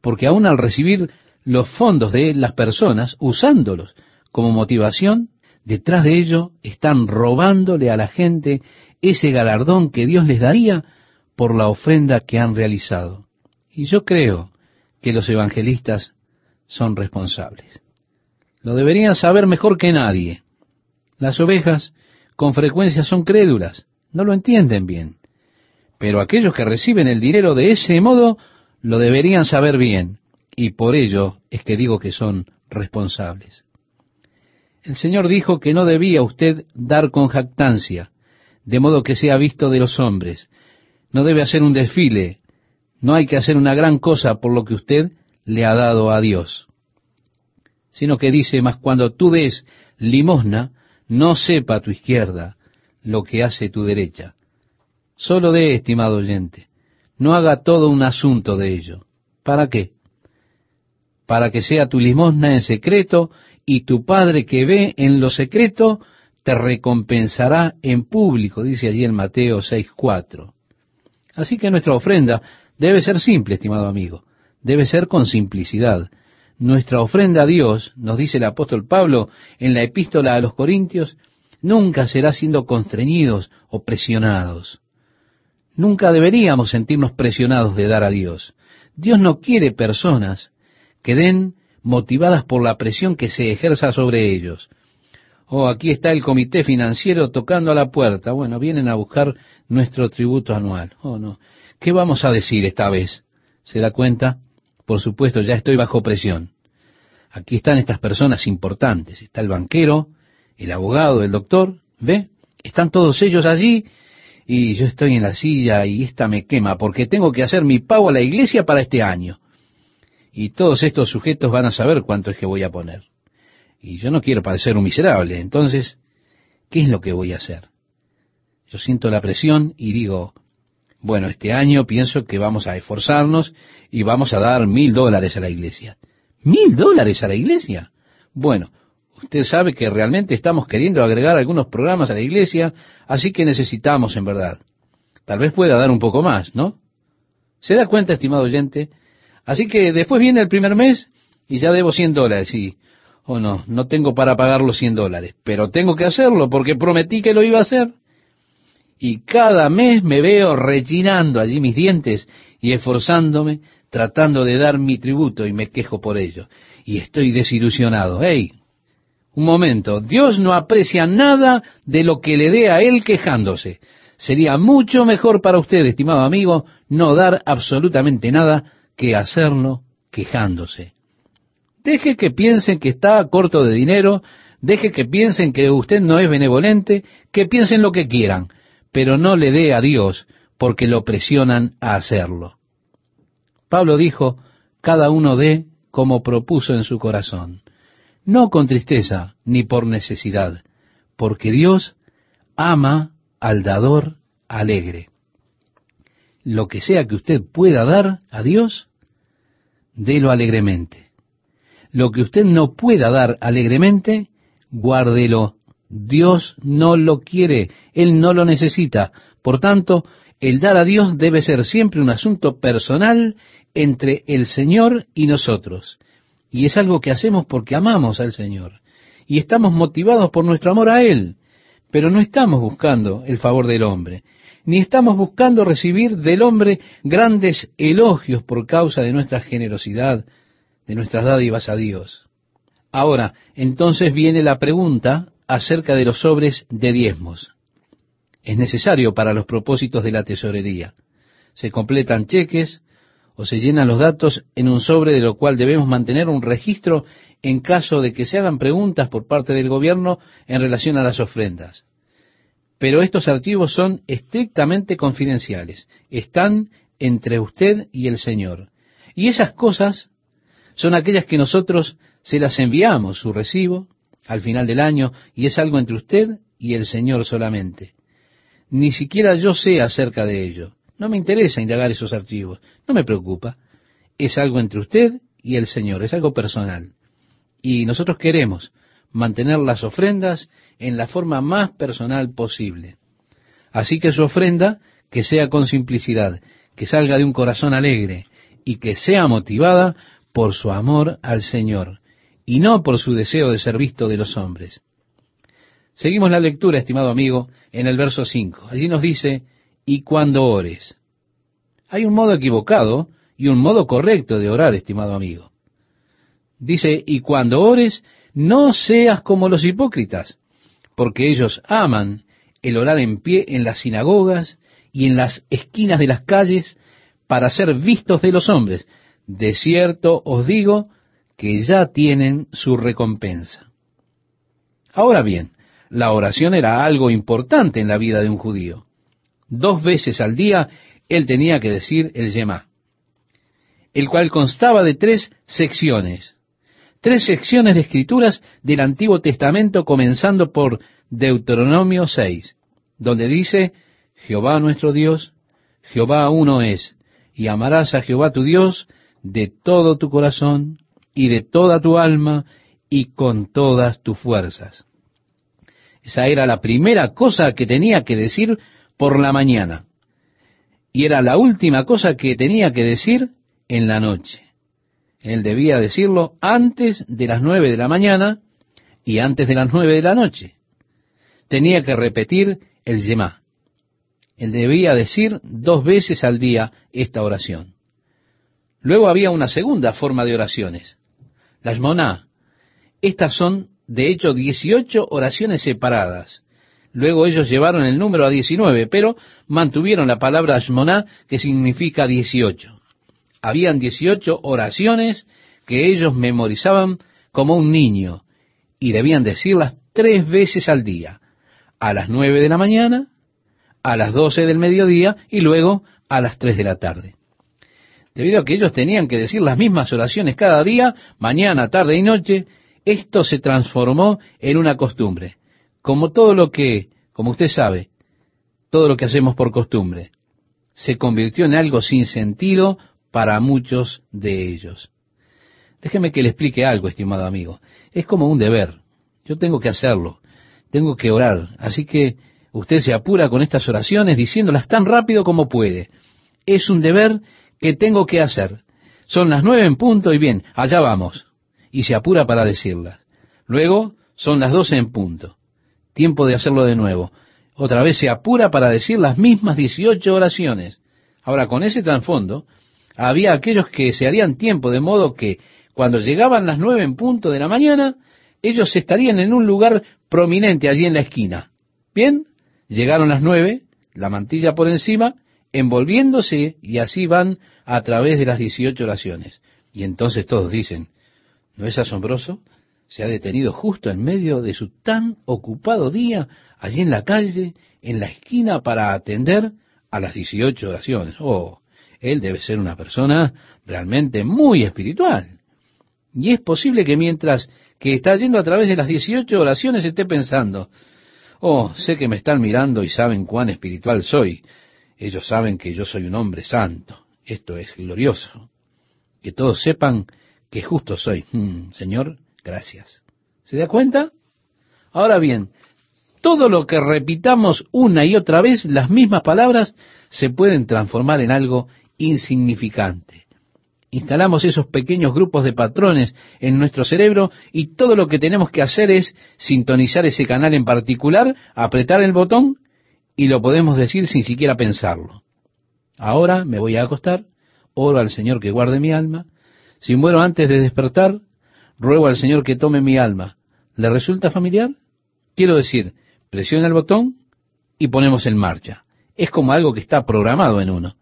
porque aún al recibir los fondos de las personas, usándolos como motivación, detrás de ello están robándole a la gente ese galardón que Dios les daría por la ofrenda que han realizado. Y yo creo que los evangelistas son responsables. Lo deberían saber mejor que nadie. Las ovejas con frecuencia son crédulas, no lo entienden bien. Pero aquellos que reciben el dinero de ese modo lo deberían saber bien, y por ello es que digo que son responsables. El Señor dijo que no debía usted dar con jactancia, de modo que sea visto de los hombres. No debe hacer un desfile, no hay que hacer una gran cosa por lo que usted le ha dado a Dios. Sino que dice, mas cuando tú des limosna, no sepa tu izquierda lo que hace tu derecha. Solo de, estimado oyente, no haga todo un asunto de ello. ¿Para qué? Para que sea tu limosna en secreto y tu Padre que ve en lo secreto te recompensará en público, dice allí en Mateo 6.4. Así que nuestra ofrenda debe ser simple, estimado amigo, debe ser con simplicidad. Nuestra ofrenda a Dios, nos dice el apóstol Pablo en la epístola a los Corintios, nunca será siendo constreñidos o presionados. Nunca deberíamos sentirnos presionados de dar a Dios. Dios no quiere personas que den motivadas por la presión que se ejerza sobre ellos. Oh, aquí está el comité financiero tocando a la puerta. Bueno, vienen a buscar nuestro tributo anual. Oh, no. ¿Qué vamos a decir esta vez? ¿Se da cuenta? Por supuesto, ya estoy bajo presión. Aquí están estas personas importantes. Está el banquero, el abogado, el doctor. ¿Ve? Están todos ellos allí y yo estoy en la silla y esta me quema porque tengo que hacer mi pago a la iglesia para este año. Y todos estos sujetos van a saber cuánto es que voy a poner. Y yo no quiero parecer un miserable. Entonces, ¿qué es lo que voy a hacer? Yo siento la presión y digo, bueno, este año pienso que vamos a esforzarnos y vamos a dar mil dólares a la iglesia. ¿Mil dólares a la iglesia? Bueno, Usted sabe que realmente estamos queriendo agregar algunos programas a la iglesia, así que necesitamos en verdad. Tal vez pueda dar un poco más, ¿no? ¿Se da cuenta, estimado oyente? Así que después viene el primer mes y ya debo 100 dólares y, oh no, no tengo para pagar los 100 dólares, pero tengo que hacerlo porque prometí que lo iba a hacer. Y cada mes me veo rechinando allí mis dientes y esforzándome, tratando de dar mi tributo y me quejo por ello. Y estoy desilusionado. ¡Hey! Un momento, Dios no aprecia nada de lo que le dé a Él quejándose. Sería mucho mejor para usted, estimado amigo, no dar absolutamente nada que hacerlo quejándose. Deje que piensen que está corto de dinero, deje que piensen que usted no es benevolente, que piensen lo que quieran, pero no le dé a Dios porque lo presionan a hacerlo. Pablo dijo, cada uno dé como propuso en su corazón no con tristeza ni por necesidad, porque Dios ama al dador alegre. Lo que sea que usted pueda dar a Dios, délo alegremente. Lo que usted no pueda dar alegremente, guárdelo. Dios no lo quiere, Él no lo necesita. Por tanto, el dar a Dios debe ser siempre un asunto personal entre el Señor y nosotros. Y es algo que hacemos porque amamos al Señor. Y estamos motivados por nuestro amor a Él. Pero no estamos buscando el favor del hombre. Ni estamos buscando recibir del hombre grandes elogios por causa de nuestra generosidad, de nuestras dádivas a Dios. Ahora, entonces viene la pregunta acerca de los sobres de diezmos. Es necesario para los propósitos de la tesorería. Se completan cheques, o se llenan los datos en un sobre de lo cual debemos mantener un registro en caso de que se hagan preguntas por parte del gobierno en relación a las ofrendas. Pero estos archivos son estrictamente confidenciales, están entre usted y el Señor. Y esas cosas son aquellas que nosotros se las enviamos, su recibo, al final del año, y es algo entre usted y el Señor solamente. Ni siquiera yo sé acerca de ello. No me interesa indagar esos archivos, no me preocupa. Es algo entre usted y el Señor, es algo personal. Y nosotros queremos mantener las ofrendas en la forma más personal posible. Así que su ofrenda, que sea con simplicidad, que salga de un corazón alegre y que sea motivada por su amor al Señor y no por su deseo de ser visto de los hombres. Seguimos la lectura, estimado amigo, en el verso 5. Allí nos dice, y cuando ores. Hay un modo equivocado y un modo correcto de orar, estimado amigo. Dice, y cuando ores, no seas como los hipócritas, porque ellos aman el orar en pie en las sinagogas y en las esquinas de las calles para ser vistos de los hombres. De cierto os digo que ya tienen su recompensa. Ahora bien, la oración era algo importante en la vida de un judío. Dos veces al día él tenía que decir el Yemá, el cual constaba de tres secciones, tres secciones de escrituras del Antiguo Testamento comenzando por Deuteronomio 6, donde dice, Jehová nuestro Dios, Jehová uno es, y amarás a Jehová tu Dios de todo tu corazón y de toda tu alma y con todas tus fuerzas. Esa era la primera cosa que tenía que decir por la mañana. Y era la última cosa que tenía que decir en la noche. Él debía decirlo antes de las nueve de la mañana y antes de las nueve de la noche. Tenía que repetir el Yemá. Él debía decir dos veces al día esta oración. Luego había una segunda forma de oraciones, las moná. Estas son, de hecho, 18 oraciones separadas. Luego ellos llevaron el número a 19, pero mantuvieron la palabra shmoná, que significa 18. Habían 18 oraciones que ellos memorizaban como un niño y debían decirlas tres veces al día, a las nueve de la mañana, a las doce del mediodía y luego a las tres de la tarde. Debido a que ellos tenían que decir las mismas oraciones cada día, mañana, tarde y noche, esto se transformó en una costumbre. Como todo lo que, como usted sabe, todo lo que hacemos por costumbre, se convirtió en algo sin sentido para muchos de ellos. Déjeme que le explique algo, estimado amigo. Es como un deber. Yo tengo que hacerlo. Tengo que orar. Así que usted se apura con estas oraciones diciéndolas tan rápido como puede. Es un deber que tengo que hacer. Son las nueve en punto y bien, allá vamos. Y se apura para decirlas. Luego son las doce en punto. Tiempo de hacerlo de nuevo. Otra vez se apura para decir las mismas dieciocho oraciones. Ahora, con ese trasfondo, había aquellos que se harían tiempo, de modo que cuando llegaban las nueve en punto de la mañana, ellos estarían en un lugar prominente allí en la esquina. Bien, llegaron las nueve, la mantilla por encima, envolviéndose y así van a través de las dieciocho oraciones. Y entonces todos dicen, ¿no es asombroso? Se ha detenido justo en medio de su tan ocupado día, allí en la calle, en la esquina, para atender a las dieciocho oraciones. Oh, él debe ser una persona realmente muy espiritual. Y es posible que mientras que está yendo a través de las 18 oraciones esté pensando, oh, sé que me están mirando y saben cuán espiritual soy. Ellos saben que yo soy un hombre santo. Esto es glorioso. Que todos sepan que justo soy. Hmm, señor, gracias. ¿Se da cuenta? Ahora bien, todo lo que repitamos una y otra vez, las mismas palabras, se pueden transformar en algo insignificante. Instalamos esos pequeños grupos de patrones en nuestro cerebro y todo lo que tenemos que hacer es sintonizar ese canal en particular, apretar el botón y lo podemos decir sin siquiera pensarlo. Ahora me voy a acostar, oro al Señor que guarde mi alma, si muero antes de despertar, ruego al Señor que tome mi alma. ¿Le resulta familiar? Quiero decir, presiona el botón y ponemos en marcha. Es como algo que está programado en uno.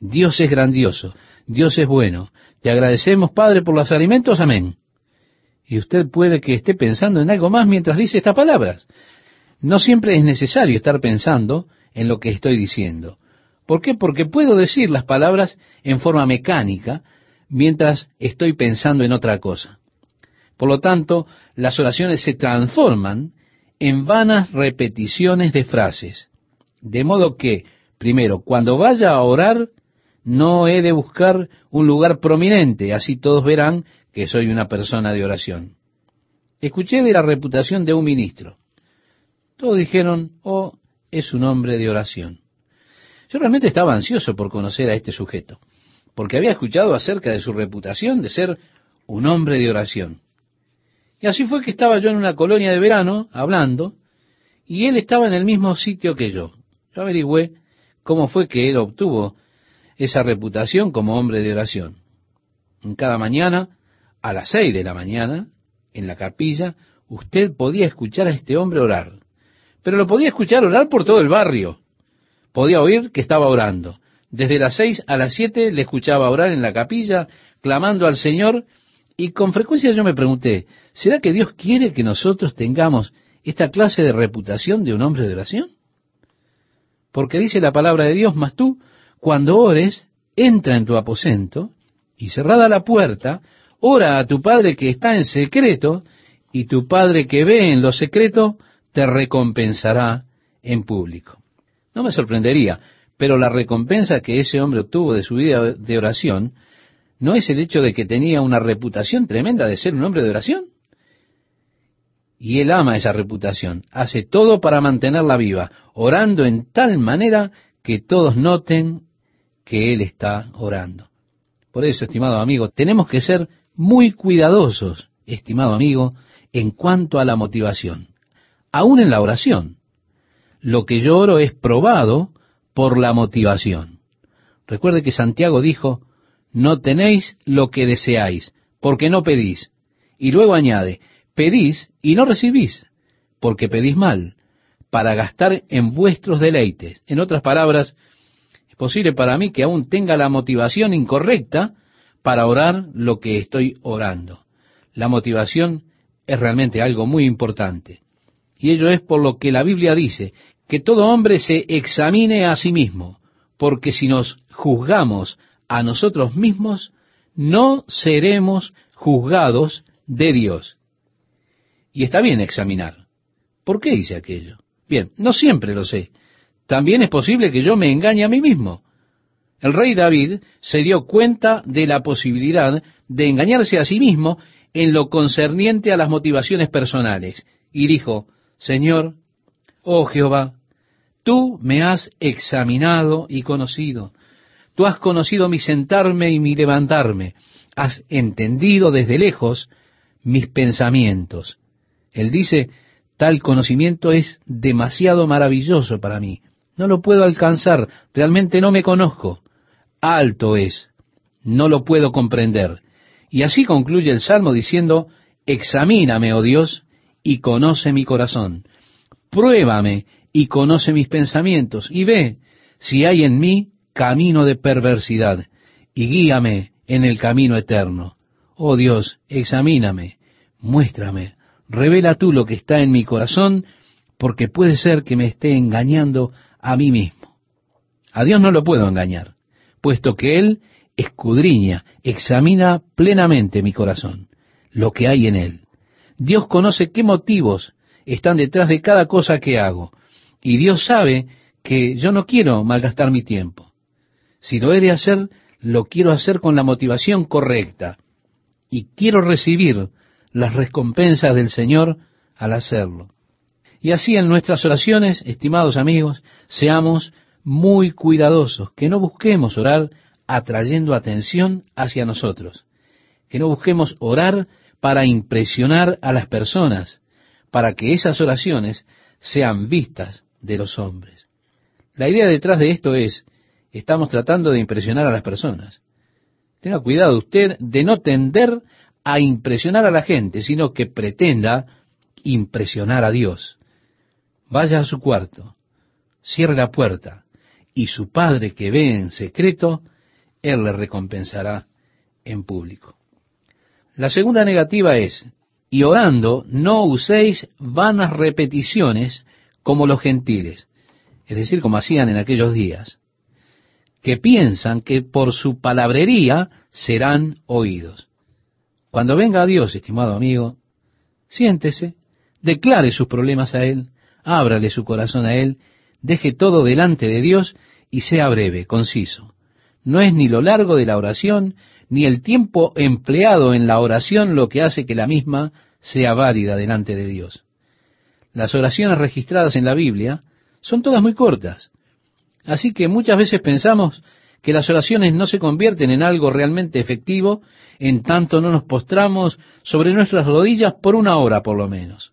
Dios es grandioso, Dios es bueno. Te agradecemos, Padre, por los alimentos. Amén. Y usted puede que esté pensando en algo más mientras dice estas palabras. No siempre es necesario estar pensando en lo que estoy diciendo. ¿Por qué? Porque puedo decir las palabras en forma mecánica mientras estoy pensando en otra cosa. Por lo tanto, las oraciones se transforman en vanas repeticiones de frases. De modo que, primero, cuando vaya a orar, no he de buscar un lugar prominente, así todos verán que soy una persona de oración. Escuché de la reputación de un ministro. Todos dijeron, oh, es un hombre de oración. Yo realmente estaba ansioso por conocer a este sujeto, porque había escuchado acerca de su reputación de ser un hombre de oración. Y así fue que estaba yo en una colonia de verano, hablando, y él estaba en el mismo sitio que yo. Yo averigüé cómo fue que él obtuvo esa reputación como hombre de oración. Cada mañana, a las seis de la mañana, en la capilla, usted podía escuchar a este hombre orar. pero lo podía escuchar orar por todo el barrio. Podía oír que estaba orando. Desde las seis a las siete le escuchaba orar en la capilla, clamando al Señor, y con frecuencia yo me pregunté, ¿será que Dios quiere que nosotros tengamos esta clase de reputación de un hombre de oración? Porque dice la palabra de Dios, mas tú, cuando ores, entra en tu aposento, y cerrada la puerta, ora a tu Padre que está en secreto, y tu Padre que ve en lo secreto, te recompensará en público. No me sorprendería, pero la recompensa que ese hombre obtuvo de su vida de oración no es el hecho de que tenía una reputación tremenda de ser un hombre de oración. Y él ama esa reputación, hace todo para mantenerla viva, orando en tal manera que todos noten que él está orando. Por eso, estimado amigo, tenemos que ser muy cuidadosos, estimado amigo, en cuanto a la motivación, aún en la oración. Lo que yo oro es probado por la motivación. Recuerde que Santiago dijo, no tenéis lo que deseáis, porque no pedís. Y luego añade, pedís y no recibís, porque pedís mal, para gastar en vuestros deleites. En otras palabras, posible para mí que aún tenga la motivación incorrecta para orar lo que estoy orando. La motivación es realmente algo muy importante. Y ello es por lo que la Biblia dice, que todo hombre se examine a sí mismo, porque si nos juzgamos a nosotros mismos, no seremos juzgados de Dios. Y está bien examinar. ¿Por qué hice aquello? Bien, no siempre lo sé. También es posible que yo me engañe a mí mismo. El rey David se dio cuenta de la posibilidad de engañarse a sí mismo en lo concerniente a las motivaciones personales, y dijo, Señor, oh Jehová, tú me has examinado y conocido. Tú has conocido mi sentarme y mi levantarme. Has entendido desde lejos mis pensamientos. Él dice, tal conocimiento es demasiado maravilloso para mí. No lo puedo alcanzar, realmente no me conozco. Alto es, no lo puedo comprender. Y así concluye el Salmo diciendo, examíname, oh Dios, y conoce mi corazón. Pruébame y conoce mis pensamientos, y ve si hay en mí camino de perversidad, y guíame en el camino eterno. Oh Dios, examíname, muéstrame, revela tú lo que está en mi corazón, porque puede ser que me esté engañando a mí mismo. A Dios no lo puedo engañar, puesto que Él escudriña, examina plenamente mi corazón, lo que hay en Él. Dios conoce qué motivos están detrás de cada cosa que hago, y Dios sabe que yo no quiero malgastar mi tiempo. Si lo he de hacer, lo quiero hacer con la motivación correcta. Y quiero recibir las recompensas del Señor al hacerlo. Y así en nuestras oraciones, estimados amigos, seamos muy cuidadosos, que no busquemos orar atrayendo atención hacia nosotros, que no busquemos orar para impresionar a las personas, para que esas oraciones sean vistas de los hombres. La idea detrás de esto es estamos tratando de impresionar a las personas. Tenga cuidado usted de no tender a impresionar a la gente, sino que pretenda impresionar a Dios. Vaya a su cuarto, cierre la puerta, y su Padre que ve en secreto, Él le recompensará en público. La segunda negativa es, y orando no uséis vanas repeticiones como los gentiles, es decir, como hacían en aquellos días que piensan que por su palabrería serán oídos. Cuando venga Dios, estimado amigo, siéntese, declare sus problemas a Él, ábrale su corazón a Él, deje todo delante de Dios y sea breve, conciso. No es ni lo largo de la oración, ni el tiempo empleado en la oración lo que hace que la misma sea válida delante de Dios. Las oraciones registradas en la Biblia son todas muy cortas, Así que muchas veces pensamos que las oraciones no se convierten en algo realmente efectivo en tanto no nos postramos sobre nuestras rodillas por una hora por lo menos.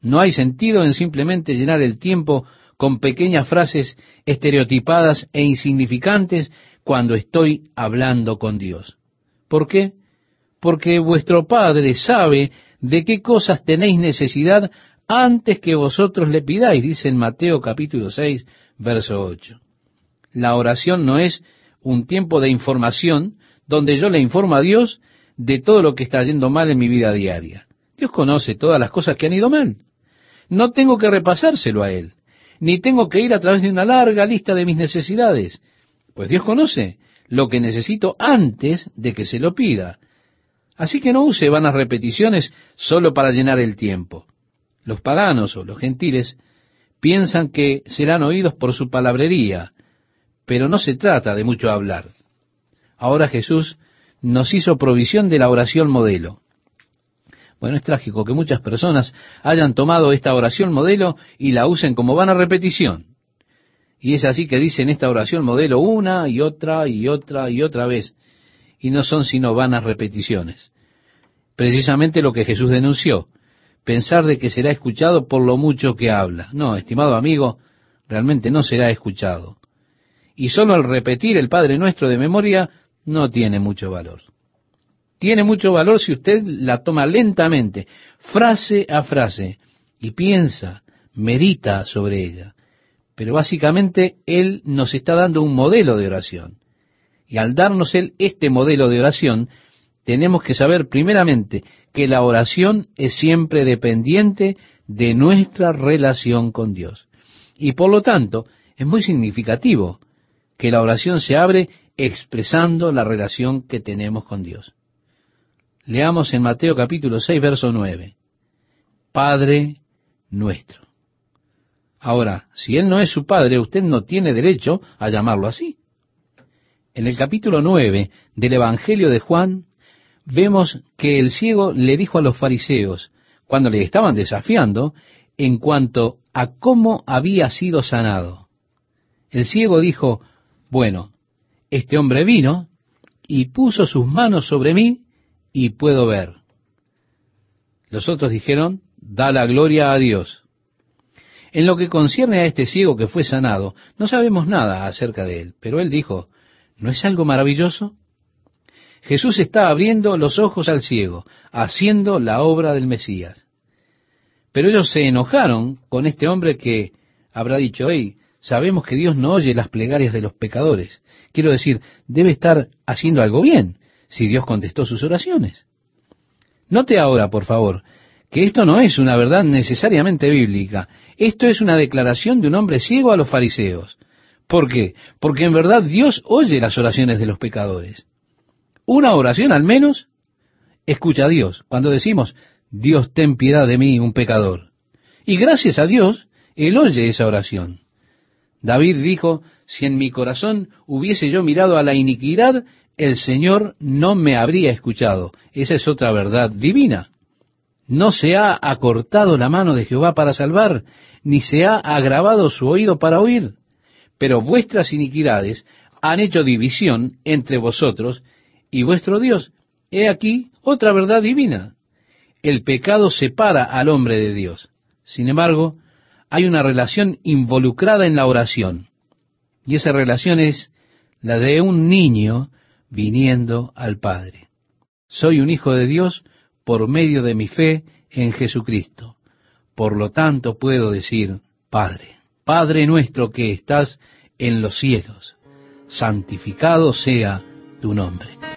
No hay sentido en simplemente llenar el tiempo con pequeñas frases estereotipadas e insignificantes cuando estoy hablando con Dios. ¿Por qué? Porque vuestro Padre sabe de qué cosas tenéis necesidad antes que vosotros le pidáis, dice en Mateo capítulo 6, verso 8. La oración no es un tiempo de información donde yo le informo a Dios de todo lo que está yendo mal en mi vida diaria. Dios conoce todas las cosas que han ido mal. No tengo que repasárselo a Él, ni tengo que ir a través de una larga lista de mis necesidades, pues Dios conoce lo que necesito antes de que se lo pida. Así que no use vanas repeticiones solo para llenar el tiempo. Los paganos o los gentiles piensan que serán oídos por su palabrería, pero no se trata de mucho hablar. Ahora Jesús nos hizo provisión de la oración modelo. Bueno, es trágico que muchas personas hayan tomado esta oración modelo y la usen como vana repetición. Y es así que dicen esta oración modelo una y otra y otra y otra vez. Y no son sino vanas repeticiones. Precisamente lo que Jesús denunció. Pensar de que será escuchado por lo mucho que habla. No, estimado amigo, realmente no será escuchado. Y solo al repetir el Padre Nuestro de memoria no tiene mucho valor. Tiene mucho valor si usted la toma lentamente, frase a frase, y piensa, medita sobre ella. Pero básicamente Él nos está dando un modelo de oración. Y al darnos Él este modelo de oración, tenemos que saber primeramente que la oración es siempre dependiente de nuestra relación con Dios. Y por lo tanto, es muy significativo que la oración se abre expresando la relación que tenemos con Dios. Leamos en Mateo capítulo 6, verso 9. Padre nuestro. Ahora, si Él no es su Padre, usted no tiene derecho a llamarlo así. En el capítulo 9 del Evangelio de Juan, vemos que el ciego le dijo a los fariseos, cuando le estaban desafiando, en cuanto a cómo había sido sanado. El ciego dijo, bueno, este hombre vino y puso sus manos sobre mí y puedo ver. Los otros dijeron, da la gloria a Dios. En lo que concierne a este ciego que fue sanado, no sabemos nada acerca de él, pero él dijo, ¿no es algo maravilloso? Jesús está abriendo los ojos al ciego, haciendo la obra del Mesías. Pero ellos se enojaron con este hombre que habrá dicho, hey, sabemos que Dios no oye las plegarias de los pecadores. Quiero decir, debe estar haciendo algo bien si Dios contestó sus oraciones. Note ahora, por favor, que esto no es una verdad necesariamente bíblica. Esto es una declaración de un hombre ciego a los fariseos. ¿Por qué? Porque en verdad Dios oye las oraciones de los pecadores. Una oración al menos escucha a Dios. Cuando decimos, Dios ten piedad de mí, un pecador. Y gracias a Dios, Él oye esa oración. David dijo, si en mi corazón hubiese yo mirado a la iniquidad, el Señor no me habría escuchado. Esa es otra verdad divina. No se ha acortado la mano de Jehová para salvar, ni se ha agravado su oído para oír. Pero vuestras iniquidades han hecho división entre vosotros y vuestro Dios. He aquí otra verdad divina. El pecado separa al hombre de Dios. Sin embargo, hay una relación involucrada en la oración. Y esa relación es la de un niño viniendo al Padre. Soy un hijo de Dios por medio de mi fe en Jesucristo. Por lo tanto puedo decir, Padre, Padre nuestro que estás en los cielos, santificado sea tu nombre.